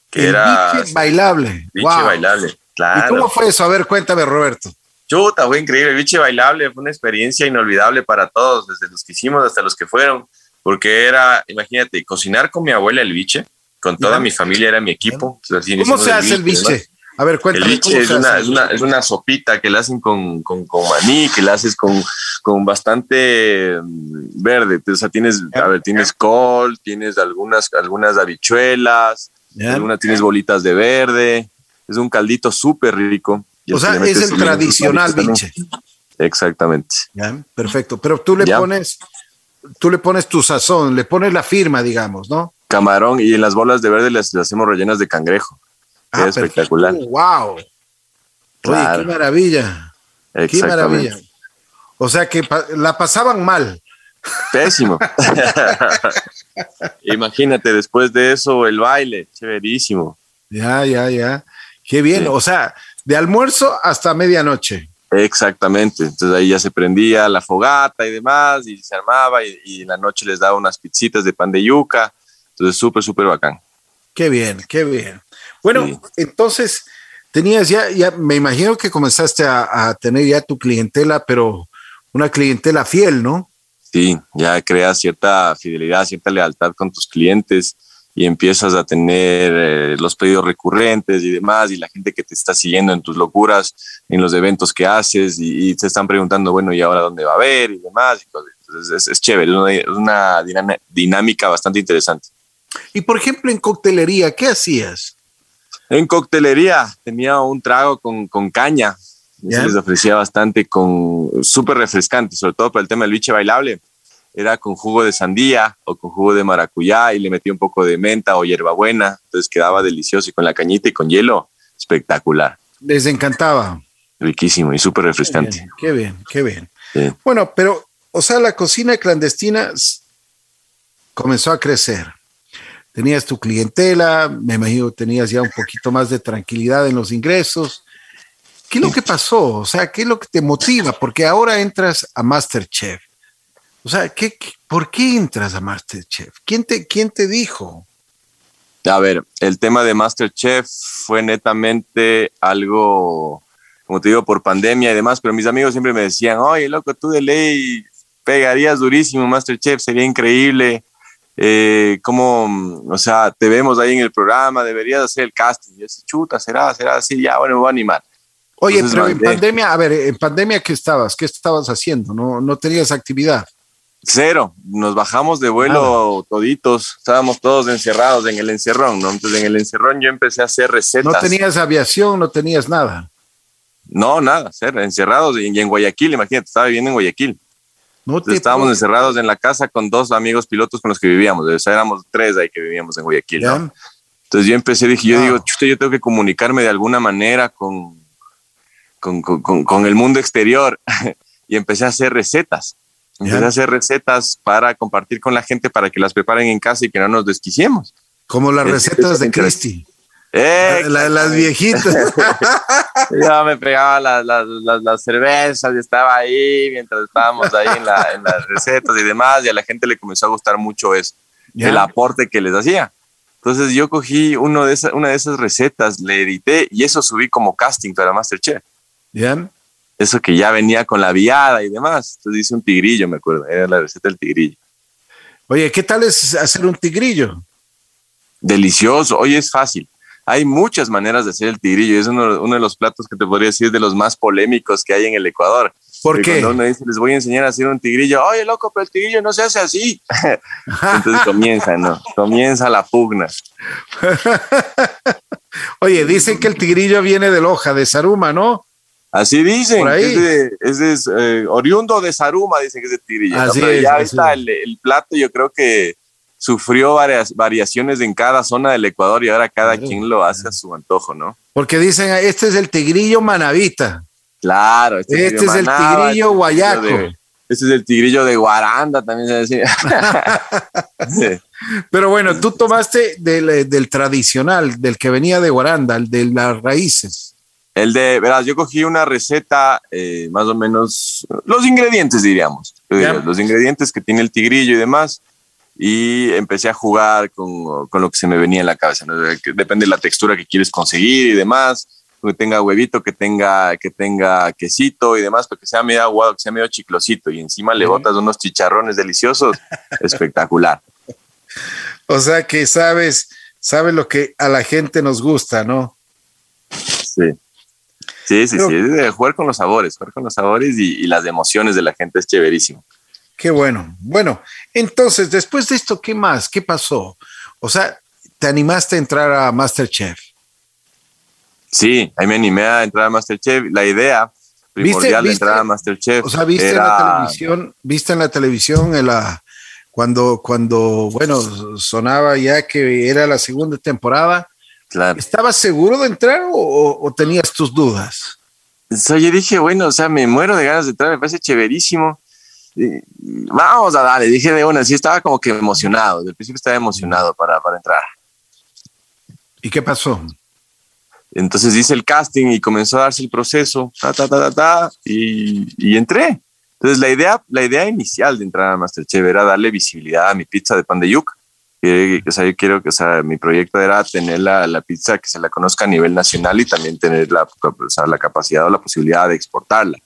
Que el era, biche bailable. Biche bailable, claro. ¿Y cómo fue eso? A ver, cuéntame, Roberto. Chuta, fue increíble. El biche bailable fue una experiencia inolvidable para todos, desde los que hicimos hasta los que fueron, porque era, imagínate, cocinar con mi abuela el biche, con toda mi familia, era mi equipo. ¿Cómo se hace el biche? A ver, cuéntame. El es una, es, una, es una, sopita que la hacen con, con, con, maní, que la haces con, con bastante mm, verde. O sea, tienes, a ver, tienes col, tienes algunas, algunas habichuelas, algunas tienes bolitas de verde. Es un caldito súper rico. O sea, es el tradicional biche. Exactamente. Perfecto. Pero tú le pones, tú le pones tu sazón, le pones la firma, digamos, ¿no? Camarón y en las bolas de verde las, las hacemos rellenas de cangrejo. Ah, espectacular. wow. Oye, qué maravilla. Qué maravilla. O sea que la pasaban mal. Pésimo. Imagínate, después de eso, el baile, chéverísimo. Ya, ya, ya. Qué bien. O sea, de almuerzo hasta medianoche. Exactamente. Entonces ahí ya se prendía la fogata y demás, y se armaba, y, en la noche les daba unas pizzitas de pan de yuca. Entonces, súper, súper bacán. Qué bien, qué bien. Bueno, entonces tenías ya, ya, me imagino que comenzaste a, tener ya tu clientela, pero una clientela fiel, ¿no? Sí, ya creas cierta fidelidad, cierta lealtad con tus clientes y empiezas a tener eh, los pedidos recurrentes y demás, y la gente que te está siguiendo en tus locuras, en los eventos que haces, y, te están preguntando, bueno, ¿y ahora dónde va a haber? y demás. Entonces, es, chévere, es una, dinámica bastante interesante. Y por ejemplo, en coctelería, ¿qué hacías? En coctelería tenía un trago con, con caña. Se les ofrecía bastante con súper refrescante, sobre todo para el tema del biche bailable. Era con jugo de sandía o con jugo de maracuyá y le metía un poco de menta o hierbabuena. Entonces quedaba delicioso y con la cañita y con hielo, espectacular. Les encantaba. Riquísimo y súper refrescante. Qué bien, qué bien. Bueno, pero, o sea, la cocina clandestina comenzó a crecer tenías tu clientela, me imagino tenías ya un poquito más de tranquilidad en los ingresos. ¿Qué es lo que pasó? O sea, ¿qué es lo que te motiva? Porque ahora entras a Masterchef. O sea, ¿qué, por qué entras a Masterchef? ¿Quién te, ¿Quién te dijo? A ver, el tema de Masterchef fue netamente algo, como te digo, por pandemia y demás, pero mis amigos siempre me decían, oye, loco, tú de ley pegarías durísimo Masterchef, sería increíble eh, como, o sea, te vemos ahí en el programa, deberías hacer el casting. Y yo decía, chuta, será, será así, ya, bueno, me voy a animar. Oye, pero en pandemia, a ver, en pandemia, ¿qué estabas? ¿Qué estabas haciendo? ¿No, no tenías actividad? Cero, nos bajamos de vuelo toditos, estábamos todos encerrados en el encerrón, ¿no? Entonces en el encerrón yo empecé a hacer recetas. No tenías aviación, no tenías nada. No, nada, ser encerrados y en Guayaquil, imagínate, estaba viviendo en Guayaquil estábamos encerrados en la casa con dos amigos pilotos con los que vivíamos. O sea, éramos tres ahí que vivíamos en Guayaquil. Entonces yo empecé, dije, yo digo, yo tengo que comunicarme de alguna manera con, con, con, con el mundo exterior. y empecé a hacer recetas. Empecé a hacer recetas para compartir con la gente para que las preparen en casa y que no nos desquiciemos. Como las recetas de Cristi. Eh, las viejitas. Yo me pegaba las, las, las, cervezas y estaba ahí mientras estábamos ahí en, las recetas y demás, y a la gente le comenzó a gustar mucho eso, el aporte que les hacía. Entonces yo cogí uno de una de esas recetas, le edité y eso subí como casting para Masterchef. Bien. Eso que ya venía con la viada y demás. Entonces hice un tigrillo, me acuerdo, era la receta del tigrillo. Oye, ¿qué tal es hacer un tigrillo? Delicioso, oye, es fácil hay muchas maneras de hacer el tigrillo. Es uno, de los platos que te podría decir de los más polémicos que hay en el Ecuador. ¿Por qué? Cuando uno dice, les voy a enseñar a hacer un tigrillo, oye, loco, pero el tigrillo no se hace así. Entonces comienza, ¿no? Comienza la pugna. oye, dicen que el tigrillo viene del hoja de Saruma, ¿no? Así dicen, es, de, eh, oriundo de Saruma, dicen que es de tigrillo. Así ya está el, el, plato, yo creo que sufrió varias variaciones en cada zona del Ecuador y ahora cada quien lo hace a su antojo, ¿no? Porque dicen, este es el tigrillo manavita. Claro, este, este es el tigrillo guayaco. Este es el tigrillo de Guaranda, también se decía. Pero bueno, tú tomaste del, del, tradicional, del que venía de Guaranda, el de las raíces. El de, verás, yo cogí una receta, eh, más o menos, los ingredientes, diríamos. Los ingredientes que tiene el tigrillo y demás. Y empecé a jugar con, con lo que se me venía en la cabeza. Depende de la textura que quieres conseguir y demás. Que tenga huevito, que tenga, que tenga quesito y demás, pero que sea medio aguado, que sea medio chiclosito. Y encima le botas unos chicharrones deliciosos. Espectacular. O sea que sabes, sabes lo que a la gente nos gusta, ¿no? Sí. Sí, sí, sí, jugar con los sabores, jugar con los sabores y, las emociones de la gente es chéverísimo. Qué bueno. Bueno, entonces, después de esto, ¿qué más? ¿Qué pasó? O sea, ¿te animaste a entrar a Masterchef? Sí, ahí me animé a entrar a Masterchef. La idea primordial de entrar a Masterchef. O sea, viste en la televisión, viste en la televisión en la, cuando, cuando, bueno, sonaba ya que era la segunda temporada ¿Estabas seguro de entrar o, tenías tus dudas? yo dije, bueno, o sea, me muero de ganas de entrar, me parece chéverísimo. Vamos a darle, dije de una, sí estaba como que emocionado, desde el principio estaba emocionado para, para entrar. ¿Y qué pasó? Entonces hice el casting y comenzó a darse el proceso, ta, ta, ta, ta, y, y, entré. Entonces la idea, la idea inicial de entrar a Masterchef era darle visibilidad a mi pizza de pan de yuca o sea, yo quiero que, o sea, mi proyecto era tener la, la, pizza que se la conozca a nivel nacional y también tener la, o sea, la capacidad o la posibilidad de exportarla.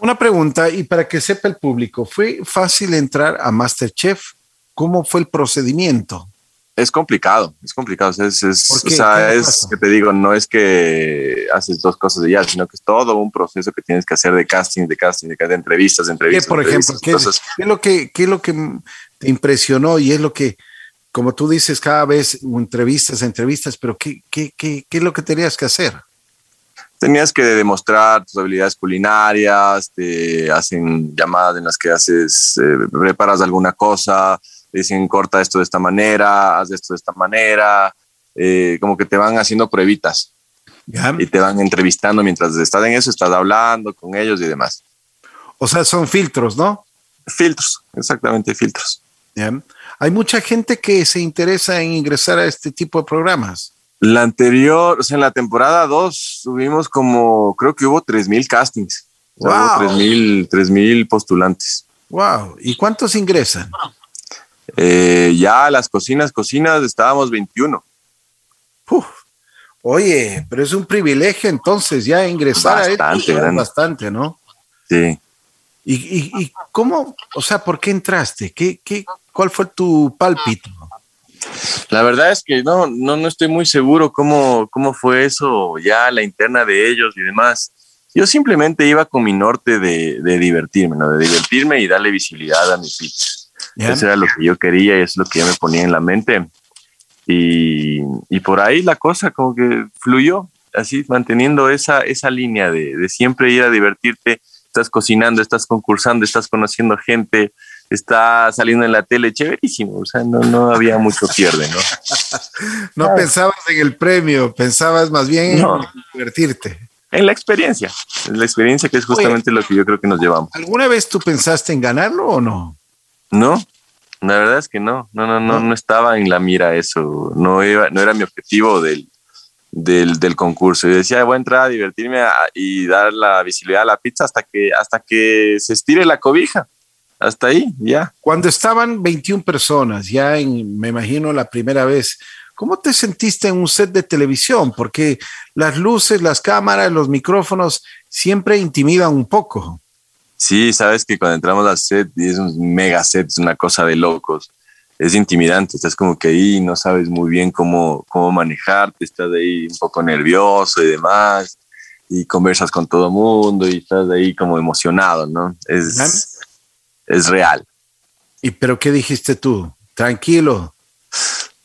Una pregunta, y para que sepa el público, ¿fue fácil entrar a Masterchef? ¿Cómo fue el procedimiento? Es complicado, es complicado. Es, es, o sea, es que te digo, no es que haces dos cosas de ya, sino que es todo un proceso que tienes que hacer de casting, de casting, de, entrevistas, de entrevistas. ¿Qué, por ejemplo, ¿qué, ¿qué, es lo que, ¿qué es lo que te impresionó y es lo que como tú dices, cada vez entrevistas, entrevistas, pero ¿qué, qué, qué, qué es lo que tenías que hacer? Tenías que demostrar tus habilidades culinarias, te hacen llamadas en las que haces, eh, preparas alguna cosa, dicen corta esto de esta manera, haz esto de esta manera, eh, como que te van haciendo pruebitas y te van entrevistando mientras estás en eso, estás hablando con ellos y demás. O sea, son filtros, ¿no? Filtros, exactamente, filtros. Hay mucha gente que se interesa en ingresar a este tipo de programas. La anterior, o sea, en la temporada 2 tuvimos como, creo que hubo 3.000 castings. Wow. 3.000 postulantes. Wow. ¿Y cuántos ingresan? Eh, ya las cocinas, cocinas, estábamos 21. Oye, pero es un privilegio entonces ya ingresar bastante, a bastante, ¿no? Sí. ¿Y, y, cómo, o sea, por qué entraste? ¿Qué, qué, ¿Cuál fue tu pálpito? La verdad es que no, no, no estoy muy seguro cómo, cómo fue eso, ya la interna de ellos y demás. Yo simplemente iba con mi norte de, de divertirme, ¿no? De divertirme y darle visibilidad a mi pizza. Eso era lo que yo quería y es lo que yo me ponía en la mente. Y, y, por ahí la cosa como que fluyó, así manteniendo esa, esa línea de, de siempre ir a divertirte. Estás cocinando, estás concursando, estás conociendo gente, está saliendo en la tele, chéverísimo, o sea, no, no había mucho pierde, ¿no? no pensabas en el premio, pensabas más bien en divertirte. En la experiencia, en la experiencia que es justamente lo que yo creo que nos llevamos. ¿Alguna vez tú pensaste en ganarlo o no? No, la verdad es que no, no, no, no, no estaba en la mira eso, no, iba, no era mi objetivo del, del, del, concurso. Yo decía, voy a entrar a divertirme y dar la visibilidad a la pizza hasta que, hasta que se estire la cobija hasta ahí, ya. Cuando estaban 21 personas, ya en, me imagino, la primera vez, ¿cómo te sentiste en un set de televisión? Porque las luces, las cámaras, los micrófonos siempre intimidan un poco. Sí, sabes que cuando entramos al set, y es un mega set, es una cosa de locos. Es intimidante, estás como que ahí no sabes muy bien cómo, cómo manejarte, estás ahí un poco nervioso y demás, y conversas con todo el mundo y estás ahí como emocionado, ¿no? Es, es real. ¿Y pero qué dijiste tú? Tranquilo.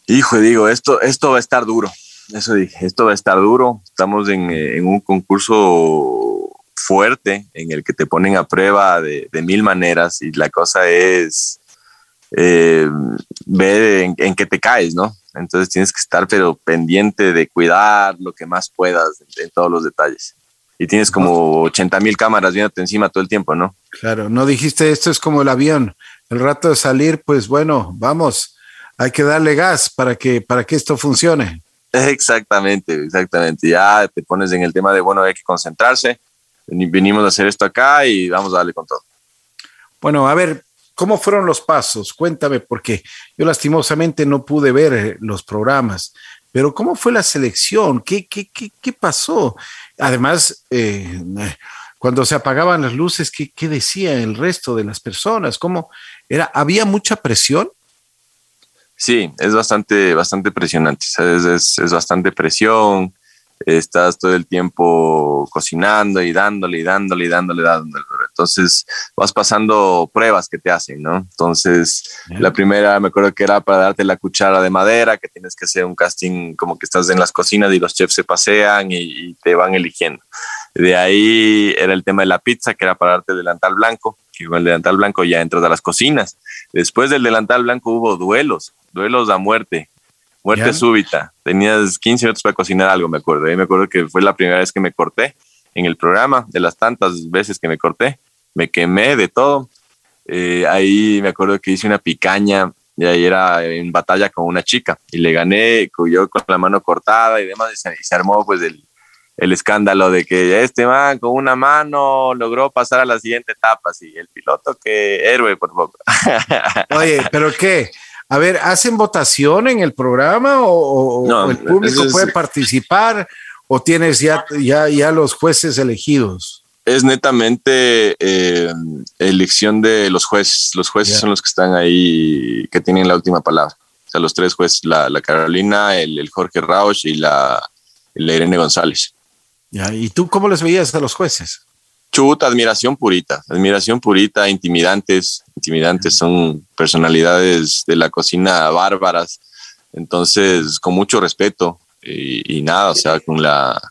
Hijo, digo, esto, esto va a estar duro. Eso dije, esto va a estar duro. Estamos en, eh, un concurso fuerte en el que te ponen a prueba de, mil maneras y la cosa es eh, ver en, qué te caes, ¿no? Entonces tienes que estar pero pendiente de cuidar lo que más puedas en todos los detalles y tienes como 80 mil cámaras viéndote encima todo el tiempo, ¿no? Claro, no dijiste esto es como el avión. El rato de salir, pues bueno, vamos, hay que darle gas para que, para que esto funcione. Exactamente, exactamente. Ya te pones en el tema de, bueno, hay que concentrarse. Venimos a hacer esto acá y vamos a darle con todo. Bueno, a ver, ¿cómo fueron los pasos? Cuéntame, porque yo lastimosamente no pude ver eh, los programas, pero ¿cómo fue la selección? ¿Qué, qué, qué, pasó? Además, eh, cuando se apagaban las luces, ¿qué, ¿qué, decía el resto de las personas? ¿Cómo era? ¿Había mucha presión? Sí, es bastante, bastante presionante. Es, es, bastante presión. Estás todo el tiempo cocinando y dándole y dándole y dándole, dándole. Entonces vas pasando pruebas que te hacen, ¿no? Entonces, la primera me acuerdo que era para darte la cuchara de madera, que tienes que hacer un casting como que estás en las cocinas y los chefs se pasean y, y te van eligiendo. De ahí era el tema de la pizza, que era para darte delantal blanco, que con el delantal blanco ya entras a las cocinas. Después del delantal blanco hubo duelos, duelos a muerte, muerte ¿Ya? súbita. Tenías 15 minutos para cocinar algo, me acuerdo. Y me acuerdo que fue la primera vez que me corté en el programa, de las tantas veces que me corté. Me quemé de todo. Eh, ahí me acuerdo que hice una picaña y ahí era en batalla con una chica y le gané yo con la mano cortada y demás y se, y se armó pues el, el escándalo de que este man con una mano logró pasar a la siguiente etapa, sí, el piloto que héroe por poco. Oye, pero qué, a ver, ¿hacen votación en el programa o, no, o el público es, puede participar o tienes ya, ya, ya los jueces elegidos? Es netamente eh, elección de los jueces. Los jueces yeah. son los que están ahí, que tienen la última palabra. O sea, los tres jueces, la, la Carolina, el, el, Jorge Rausch y la, la Irene González. Ya, ¿Y tú cómo les veías a los jueces? Chuta, admiración purita, admiración purita, intimidantes, intimidantes, son personalidades de la cocina bárbaras, entonces con mucho respeto y, y nada, o sea, con la...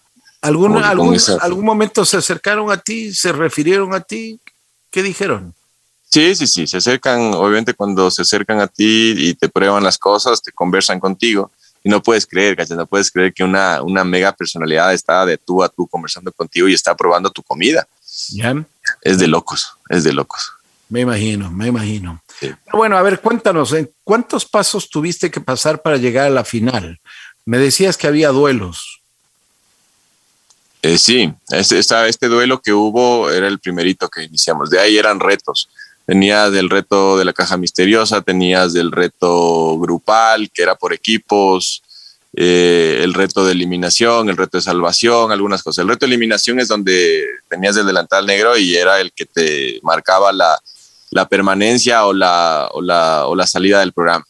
¿Algún, con, algún, con esa... ¿Algún momento se acercaron a ti, se refirieron a ti? ¿Qué dijeron? Sí, sí, sí, se acercan, obviamente cuando se acercan a ti y te prueban las cosas, te conversan contigo y no puedes creer, ¿cachai? No puedes creer que una, una mega personalidad está de tú a tú conversando contigo y está probando tu comida. ¿Ya? Es de locos, es de locos. Me imagino, me imagino. Sí. Bueno, a ver, cuéntanos, ¿en cuántos pasos tuviste que pasar para llegar a la final? Me decías que había duelos. Eh, sí, este, este duelo que hubo era el primerito que iniciamos. De ahí eran retos. Tenías del reto de la caja misteriosa, tenías del reto grupal, que era por equipos, eh, el reto de eliminación, el reto de salvación, algunas cosas. El reto de eliminación es donde tenías el delantal negro y era el que te marcaba la, permanencia o la salida del programa.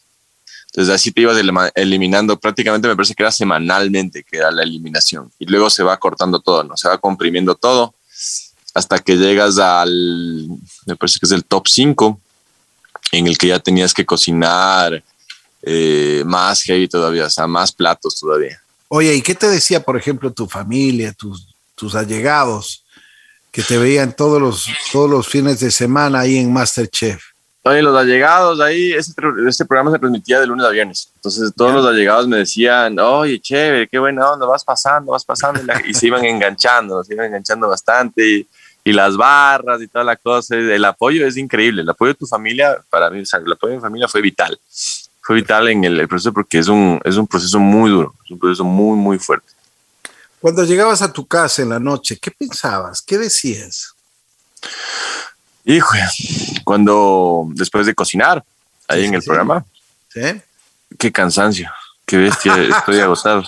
Entonces así te ibas eliminando prácticamente, me parece que era semanalmente, que era la eliminación. Y luego se va cortando todo, ¿no? Se va comprimiendo todo hasta que llegas al, me parece que es el top 5, en el que ya tenías que cocinar eh, más heavy todavía, o sea, más platos todavía. Oye, ¿y qué te decía, por ejemplo, tu familia, tus, tus allegados, que te veían todos los, todos los fines de semana ahí en Masterchef? Oye, los allegados ahí, este, este, programa se transmitía de lunes a viernes. Entonces, todos los allegados me decían, oye, chévere, qué buena onda, vas pasando, vas pasando. Y, la, y se iban enganchando, se iban enganchando bastante. Y, y, las barras y toda la cosa. El apoyo es increíble. El apoyo de tu familia, para mí, o sea, el apoyo de mi familia fue vital. Fue vital en el, el proceso porque es un, es un proceso muy duro, es un proceso muy, muy fuerte. Cuando llegabas a tu casa en la noche, ¿qué pensabas? ¿Qué decías? Hijo, cuando después de cocinar ahí sí, en el sí, programa, ¿Sí? qué cansancio, qué bestia, estoy agotado,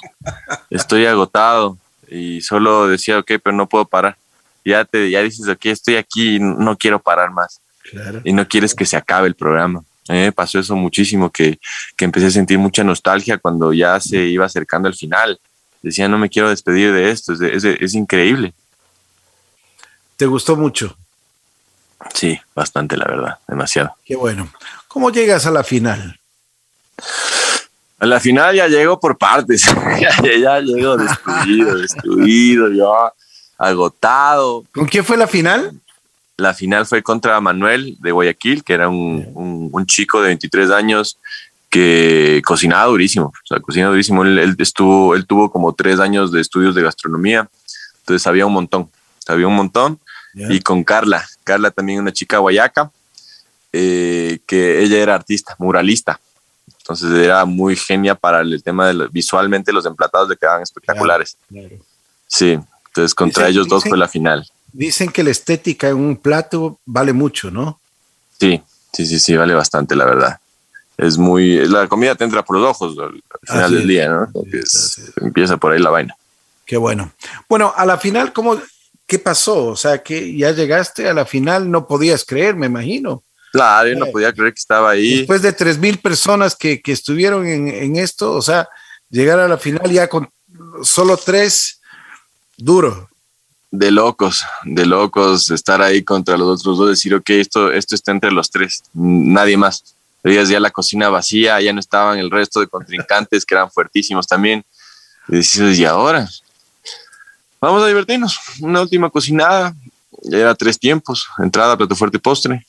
estoy agotado y solo decía, ok, pero no puedo parar. Ya te, ya dices, ok, estoy aquí, no quiero parar más. Claro. Y no quieres que se acabe el programa. A mí me pasó eso muchísimo, que, que empecé a sentir mucha nostalgia cuando ya se iba acercando al final. Decía, no me quiero despedir de esto, es, es, es increíble. ¿Te gustó mucho? Sí, bastante, la verdad, demasiado. Qué bueno. ¿Cómo llegas a la final? A la final ya llego por partes, ya, ya llego destruido, destruido, ya agotado. ¿Con quién fue la final? La final fue contra Manuel de Guayaquil, que era un, un, un chico de 23 años que cocinaba durísimo, o sea, cocinaba durísimo. Él, él, estuvo, él tuvo como tres años de estudios de gastronomía, entonces sabía un montón, sabía un montón. Yeah. Y con Carla, Carla también una chica guayaca, eh, que ella era artista, muralista. Entonces era muy genia para el tema de visualmente los emplatados le quedaban espectaculares. Sí, entonces contra ellos dos fue la final. Dicen que la estética en un plato vale mucho, ¿no? Sí, sí, sí, sí, vale bastante, la verdad. Es muy, la comida te entra por los ojos al final del día, ¿no? empieza por ahí la vaina. Qué bueno. Bueno, a la final, ¿cómo, ¿qué pasó? O sea, que ya llegaste a la final, no podías creer, me imagino. Claro, yo no podía creer que estaba ahí. Después de tres mil personas que, que estuvieron en, en, esto, o sea, llegar a la final ya con solo tres, duro. De locos, de locos, estar ahí contra los otros dos, decir, ok, esto, esto está entre los tres, nadie más. Veías ya la cocina vacía, ya no estaban el resto de contrincantes que eran fuertísimos también. Y dices, ¿y ahora? Vamos a divertirnos. Una última cocinada, ya era tres tiempos, entrada, plato fuerte, postre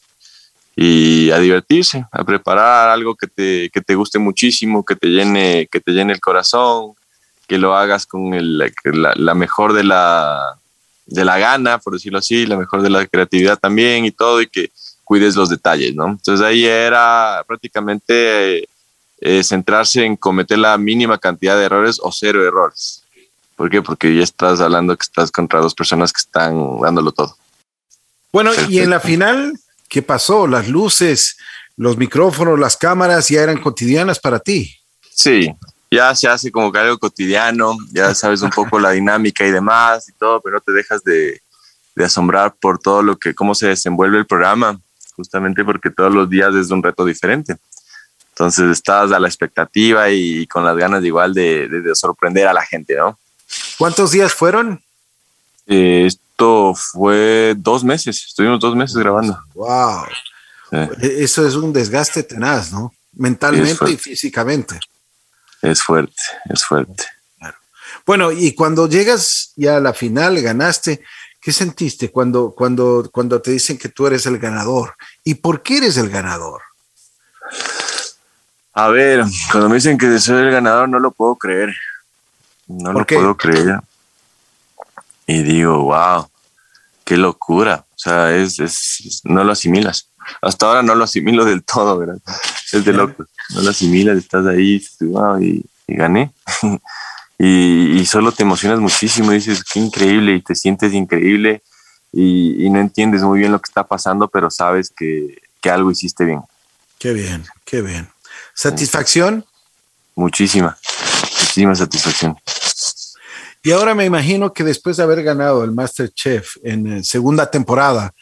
y a divertirse, a preparar algo que te, que te guste muchísimo, que te llene, que te llene el corazón, que lo hagas con la, mejor de la, de la gana, por decirlo así, la mejor de la creatividad también y todo, y que cuides los detalles, ¿no? Entonces ahí era prácticamente eh, centrarse en cometer la mínima cantidad de errores o cero errores. ¿Por qué? Porque ya estás hablando que estás contra dos personas que están dándolo todo. Bueno, y en la final, ¿Qué pasó? Las luces, los micrófonos, las cámaras ya eran cotidianas para ti. Sí, ya se hace como que algo cotidiano, ya sabes un poco la dinámica y demás y todo, pero no te dejas de, de, asombrar por todo lo que, cómo se desenvuelve el programa, justamente porque todos los días es un reto diferente. Entonces estás a la expectativa y con las ganas igual de, de, de sorprender a la gente, ¿no? ¿Cuántos días fueron? Eh, fue dos meses, estuvimos dos meses grabando. ¡Wow! Eso es un desgaste tenaz, ¿no? Mentalmente y físicamente. Es fuerte, es fuerte. Claro. Bueno, y cuando llegas ya a la final, ganaste, ¿qué sentiste cuando, cuando, cuando te dicen que tú eres el ganador? ¿Y por qué eres el ganador? A ver, cuando me dicen que soy el ganador, no lo puedo creer. No lo puedo creer y digo, wow, qué locura. O sea, es, es, no lo asimilas. Hasta ahora no lo asimilo del todo, ¿verdad? Es de loco. No lo asimilas, estás ahí, wow, y, gané. y, y, solo te emocionas muchísimo, dices, qué increíble, y te sientes increíble, y, y, no entiendes muy bien lo que está pasando, pero sabes que, que algo hiciste bien. Qué bien, qué bien. ¿Satisfacción? Muchísima, muchísima satisfacción. Y ahora me imagino que después de haber ganado el Masterchef en eh, segunda temporada,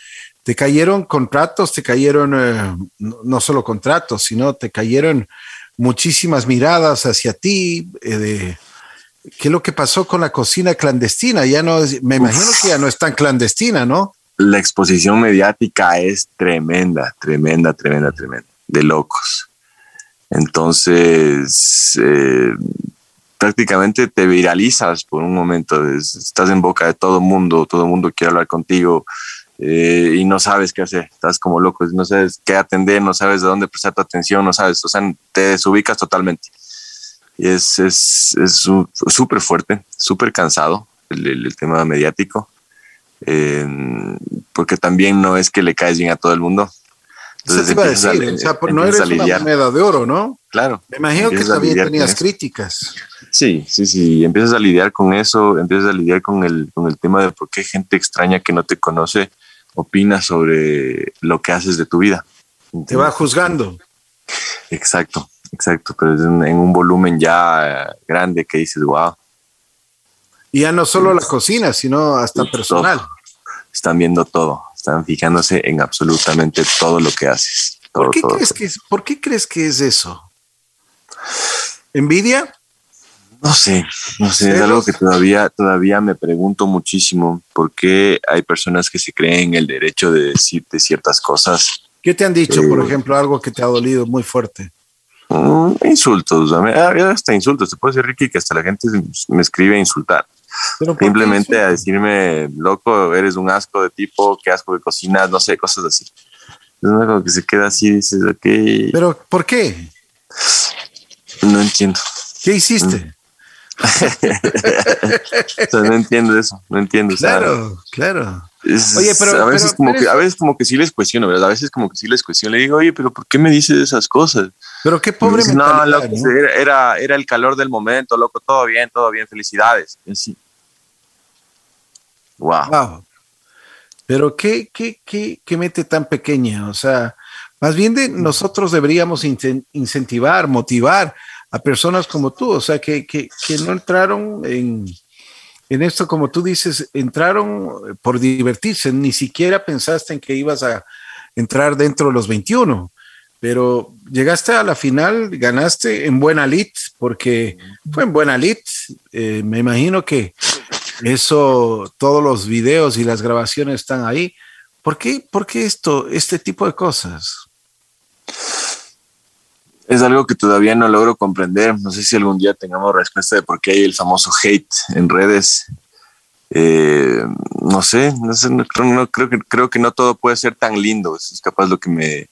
te cayeron contratos, te cayeron eh, no solo contratos, sino te cayeron muchísimas miradas hacia ti. Eh, de, ¿Qué es lo que pasó con la cocina clandestina? Ya no, me imagino que ya no es tan clandestina, ¿no? La exposición mediática es tremenda, tremenda, tremenda, tremenda, de locos. Entonces, eh, prácticamente te viralizas por un momento, estás en boca de todo mundo, todo mundo quiere hablar contigo eh, y no sabes qué hacer, estás como loco, no sabes qué atender, no sabes de dónde prestar tu atención, no sabes, o sea, te desubicas totalmente. Y es súper es, fuerte, súper cansado el, el, tema mediático, eh, porque también no es que le caes bien a todo el mundo, entonces, iba a decir, o sea, no eres una moneda de oro, ¿no? Claro. Me imagino que también tenías críticas. Sí, sí, sí, empiezas a lidiar con eso, empiezas a lidiar con el, con el tema de por qué gente extraña que no te conoce opina sobre lo que haces de tu vida. Te va juzgando. Exacto, exacto, pero es en, un volumen ya grande que dices, wow. Y ya no solo la cocina, sino hasta personal. Están viendo todo, están fijándose en absolutamente todo lo que haces. ¿Por, qué todo, crees Que es, ¿Por qué crees que es eso? ¿Envidia? No sé, no sé, es algo que todavía, todavía me pregunto muchísimo. ¿Por qué hay personas que se creen el derecho de decirte ciertas cosas? ¿Qué te han dicho, eh, por ejemplo, algo que te ha dolido muy fuerte? Um, insultos, hasta insultos. Te puedo decir, Ricky, que hasta la gente me escribe a insultar. Simplemente a decirme, loco, eres un asco de tipo, qué asco de cocinas, no sé, cosas así. Es algo que se queda así, dices, ok. ¿Pero por qué? No entiendo. ¿Qué hiciste? o sea, no entiendo eso, no entiendo. Claro, claro. Es, oye, pero a veces como que a veces como que sí les cuestiono, ¿verdad? A veces como que sí les cuestiono, le digo, "Oye, pero ¿por qué me dices esas cosas?" Pero qué pobre No, loco, Era, era, el calor del momento, loco, todo bien, todo bien, felicidades. Sí. Wow. Pero qué, qué, qué, qué mente tan pequeña, o sea, más bien de nosotros deberíamos incentivar, motivar a personas como tú, o sea, que, que, que no entraron en, en esto, como tú dices, entraron por divertirse, ni siquiera pensaste en que ibas a entrar dentro de los 21, pero llegaste a la final, ganaste en buena lit, porque fue en buena lit, eh, me imagino que eso, todos los videos y las grabaciones están ahí. ¿Por qué, ¿Por qué esto, este tipo de cosas? Es algo que todavía no logro comprender. No sé si algún día tengamos respuesta de por qué hay el famoso hate en redes. Eh, no sé, no sé, no, creo, que, creo que no todo puede ser tan lindo. Es capaz lo que me,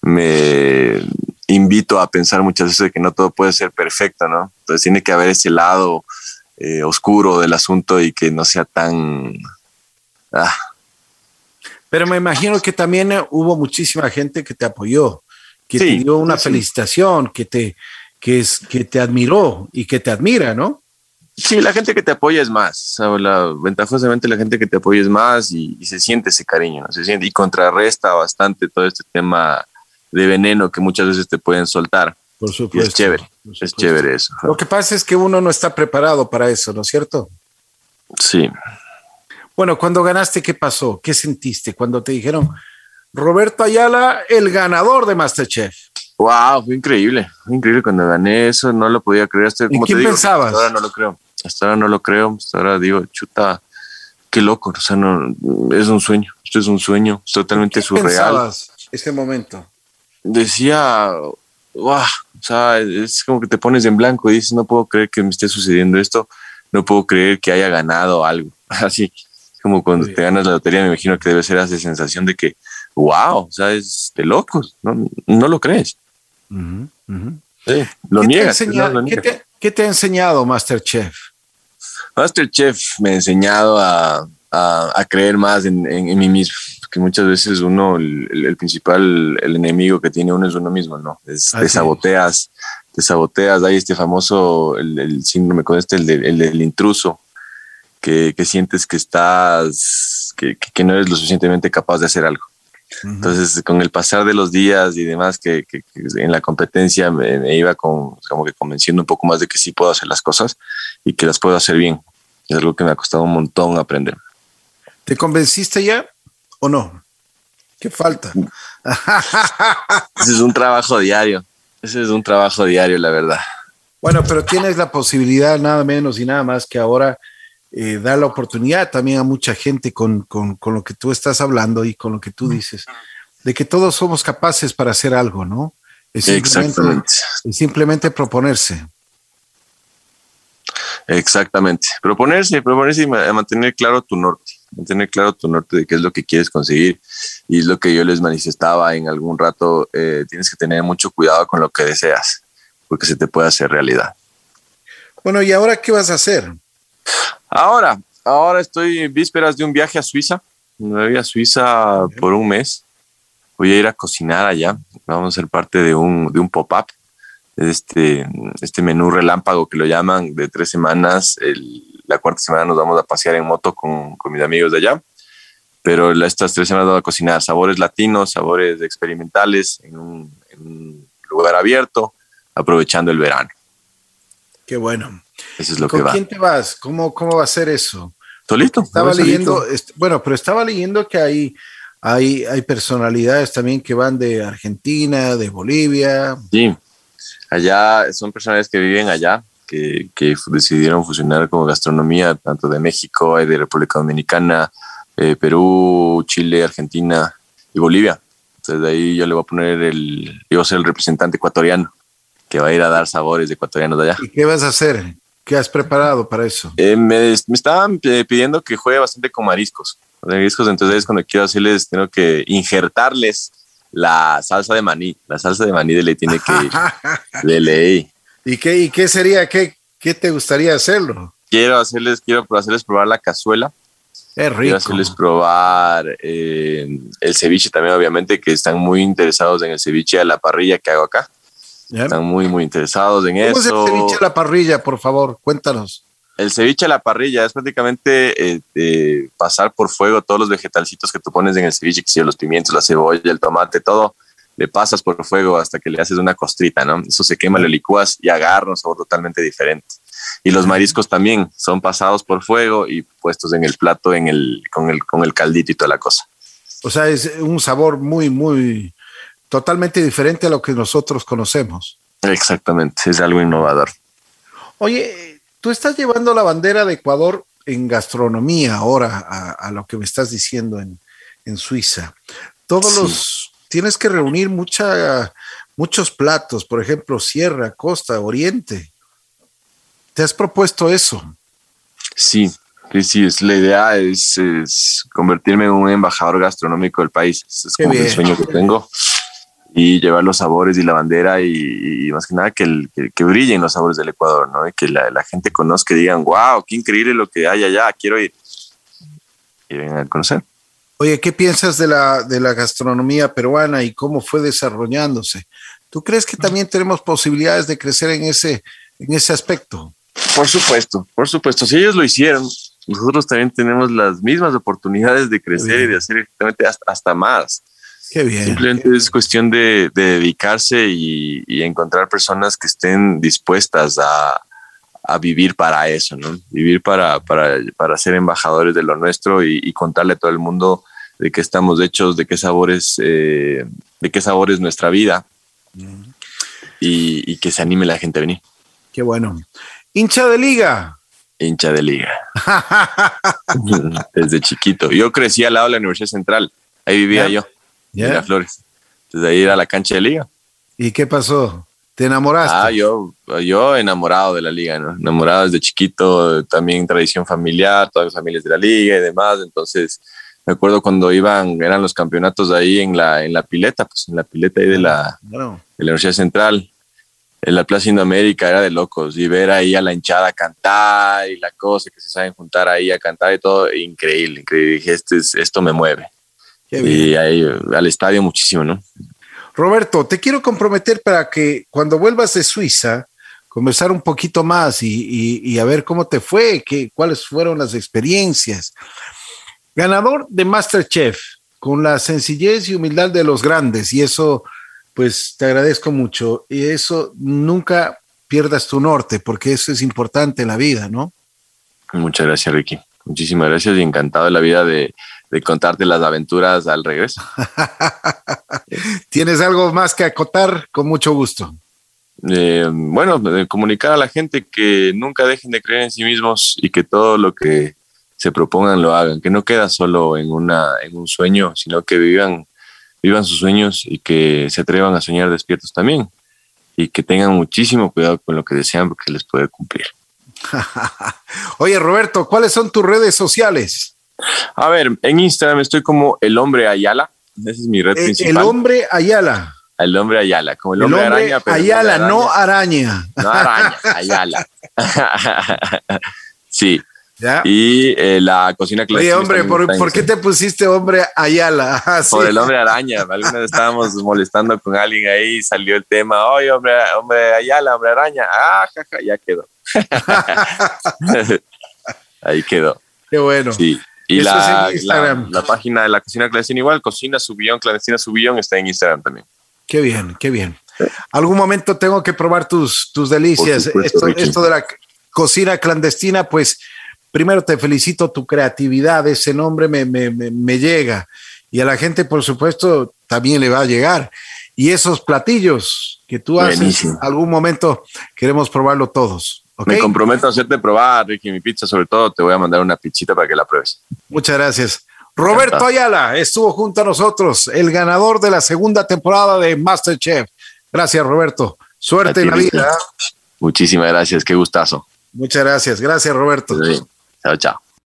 me invito a pensar muchas veces de que no todo puede ser perfecto, ¿no? Entonces tiene que haber ese lado eh, oscuro del asunto y que no sea tan... Ah. Pero me imagino que también hubo muchísima gente que te apoyó que te dio una felicitación, que te, que, es, que te admiró y que te admira, ¿no? Sí, la gente que te apoya es más. La, ventajosamente la gente que te apoya es más y, se siente ese cariño, se siente y contrarresta bastante todo este tema de veneno que muchas veces te pueden soltar. Por supuesto. es chévere, es chévere eso. Lo que pasa es que uno no está preparado para eso, ¿no es cierto? Sí. Bueno, cuando ganaste, ¿qué pasó? ¿Qué sentiste cuando te dijeron, Roberto Ayala, el ganador de Masterchef. Wow, fue increíble, fue increíble cuando gané eso, no lo podía creer. Hasta, ¿Y qué pensabas? Hasta ahora no lo creo, hasta ahora no lo creo, hasta ahora digo, chuta, qué loco, o sea, no, es un sueño, esto es un sueño, es totalmente ¿Qué surreal. Pensabas ese momento? Decía, wow, o sea, es como que te pones en blanco y dices, no puedo creer que me esté sucediendo esto, no puedo creer que haya ganado algo, así como cuando te ganas la lotería, me imagino que debe ser esa sensación de que wow, o sea, es de locos, no, no lo crees. Sí, lo niegas. ¿qué, te, ha enseñado Masterchef? Masterchef me ha enseñado a, a, creer más en, en, mí mismo, que muchas veces uno, el, principal, el enemigo que tiene uno es uno mismo, ¿no? Es, te saboteas, te saboteas, hay este famoso, el, síndrome con este, el, del intruso, que, que, sientes que estás, que, que, no eres lo suficientemente capaz de hacer algo. Entonces, con el pasar de los días y demás, que, en la competencia me, iba con, como que convenciendo un poco más de que sí puedo hacer las cosas y que las puedo hacer bien. Es algo que me ha costado un montón aprender. ¿Te convenciste ya o no? ¿Qué falta? Ese es un trabajo diario. Ese es un trabajo diario, la verdad. Bueno, pero tienes la posibilidad, nada menos y nada más, que ahora eh, dar la oportunidad también a mucha gente con, con, con, lo que tú estás hablando y con lo que tú dices, de que todos somos capaces para hacer algo, ¿no? Es simplemente, simplemente proponerse. Exactamente. Proponerse, proponerse y mantener claro tu norte, mantener claro tu norte de qué es lo que quieres conseguir. Y es lo que yo les manifestaba en algún rato, eh, tienes que tener mucho cuidado con lo que deseas, porque se te puede hacer realidad. Bueno, ¿y ahora qué vas a hacer? Ahora, ahora estoy en vísperas de un viaje a Suiza. Me voy a Suiza por un mes. Voy a ir a cocinar allá. Vamos a ser parte de un, de un pop-up. Este, este menú relámpago que lo llaman de tres semanas. la cuarta semana nos vamos a pasear en moto con, con mis amigos de allá. Pero estas tres semanas vamos a cocinar sabores latinos, sabores experimentales en un, en un lugar abierto, aprovechando el verano. Qué bueno. Eso es lo ¿Con que va. quién te vas? ¿Cómo, cómo va a ser eso? Solito. Estaba leyendo, bueno, pero estaba leyendo que hay, hay, hay personalidades también que van de Argentina, de Bolivia. Sí, allá son personalidades que viven allá, que, que decidieron fusionar como gastronomía, tanto de México, hay de República Dominicana, eh, Perú, Chile, Argentina y Bolivia. Entonces de ahí yo le voy a poner el, yo voy a ser el representante ecuatoriano que va a ir a dar sabores ecuatorianos de allá. ¿Y qué vas a hacer? ¿Qué has preparado para eso? Eh, me, estaban eh, pidiendo que juegue bastante con mariscos. Mariscos, entonces cuando quiero hacerles, tengo que injertarles la salsa de maní. La salsa de maní de ley tiene que de ley. ¿Y qué, y qué sería? ¿Qué, ¿Qué te gustaría hacerlo? Quiero hacerles, quiero hacerles probar la cazuela. Es rico. Quiero hacerles probar eh, el ceviche también, obviamente, que están muy interesados en el ceviche a la parrilla que hago acá Están muy, muy interesados en ¿Cómo eso. es el ceviche a la parrilla, por favor? Cuéntanos. El ceviche a la parrilla es prácticamente eh, eh, pasar por fuego todos los vegetalcitos que tú pones en el ceviche, que son los pimientos, la cebolla, el tomate, todo, le pasas por fuego hasta que le haces una costrita, ¿no? Eso se quema, lo licúas y agarra un sabor totalmente diferente. Y los mariscos también son pasados por fuego y puestos en el plato en el, con, el, con el caldito y toda la cosa. O sea, es un sabor muy, muy, totalmente diferente a lo que nosotros conocemos. Exactamente, es algo innovador. Oye, tú estás llevando la bandera de Ecuador en gastronomía ahora, a, a lo que me estás diciendo en, en Suiza. Todos Sí. los, tienes que reunir mucha, muchos platos, por ejemplo, Sierra, Costa, Oriente. ¿Te has propuesto eso? Sí, sí, sí, es, la idea es, es convertirme en un embajador gastronómico del país. Es, Qué como el sueño que tengo. Y llevar los sabores y la bandera y, y más que nada que, el, que, que brillen los sabores del Ecuador, ¿no? Y que la, la gente conozca y digan, wow, qué increíble lo que hay allá, quiero ir. Y vengan a conocer. Oye, ¿qué piensas de la, de la gastronomía peruana y cómo fue desarrollándose? ¿Tú crees que también tenemos posibilidades de crecer en ese, en ese aspecto? Por supuesto, por supuesto. Si ellos lo hicieron, nosotros también tenemos las mismas oportunidades de crecer y de hacer exactamente hasta, hasta más. Qué bien. Simplemente es cuestión de, de dedicarse y, y encontrar personas que estén dispuestas a, a vivir para eso, ¿no? Vivir para, para, para ser embajadores de lo nuestro y, y contarle a todo el mundo de qué estamos hechos, de qué sabores, eh, de qué sabor es nuestra vida y, y que se anime la gente a venir. Qué bueno. Hincha de liga. Hincha de liga. Desde chiquito. Yo crecí al lado de la Universidad Central. Ahí vivía Ya. yo, En Miraflores. Desde ahí era la cancha de liga. ¿Y qué pasó? ¿Te enamoraste? Ah, yo, yo enamorado de la liga, ¿no? Enamorado desde chiquito, también tradición familiar, todas las familias de la liga y demás. Entonces, me acuerdo cuando iban, eran los campeonatos ahí en la, en la pileta, pues en la pileta ahí de la, Bueno, de la Universidad Central, en la Plaza Indoamérica, era de locos. Y ver ahí a la hinchada cantar y la cosa, que se saben juntar ahí a cantar y todo, increíble, increíble. Dije, este es- esto me mueve. Y ahí al estadio muchísimo, ¿no? Roberto, te quiero comprometer para que cuando vuelvas de Suiza, conversar un poquito más y, y- y a ver cómo te fue, qué, cuáles fueron las experiencias. Ganador de Masterchef, con la sencillez y humildad de los grandes, y eso, pues te agradezco mucho. Y eso nunca pierdas tu norte, porque eso es importante en la vida, ¿no? Muchas gracias, Ricky. Muchísimas gracias y encantado de la vida de, de contarte las aventuras al regreso. ¿Tienes algo más que acotar? Con mucho gusto. Eh, bueno, comunicar a la gente que nunca dejen de creer en sí mismos y que todo lo que se propongan lo hagan, que no queda solo en, una, en un sueño, sino que vivan, vivan sus sueños y que se atrevan a soñar despiertos también y que tengan muchísimo cuidado con lo que desean porque les puede cumplir. Oye, Roberto, ¿cuáles son tus redes sociales? A ver, en Instagram estoy como el hombre Ayala, esa es mi red Eh, principal. el hombre Ayala. El hombre Ayala, como el El hombre, araña, pero Ayala, no araña. No araña, Ayala. sí, ¿Ya? y eh, la cocina Oye, clandestina hombre, ¿por, qué te pusiste hombre Ayala? Ah, sí. Por el hombre araña. Alguna vez estábamos molestando con alguien ahí y salió el tema, oye, hombre, hombre Ayala, hombre araña. Ah, jaja, ya quedó. ahí quedó, Qué bueno. sí. Y Eso es en la, la, Instagram. la página de la cocina clandestina igual, cocina su guion, clandestina su guion, está en Instagram también. Qué bien, qué bien. Algún momento tengo que probar tus, tus delicias. Supuesto, esto, de la cocina clandestina, pues primero te felicito tu creatividad, ese nombre me, me, me, me llega. Y a la gente, por supuesto, también le va a llegar. Y esos platillos que tú haces, algún momento queremos probarlo todos. Me comprometo a hacerte probar, Ricky, mi pizza, sobre todo te voy a mandar una pizzita para que la pruebes. Muchas gracias. Roberto. Ayala estuvo junto a nosotros, el ganador de la segunda temporada de Masterchef. Gracias, Roberto. Suerte en la vida. Muchísimas gracias, qué gustazo. Muchas gracias. Gracias, Roberto. Chao, chao.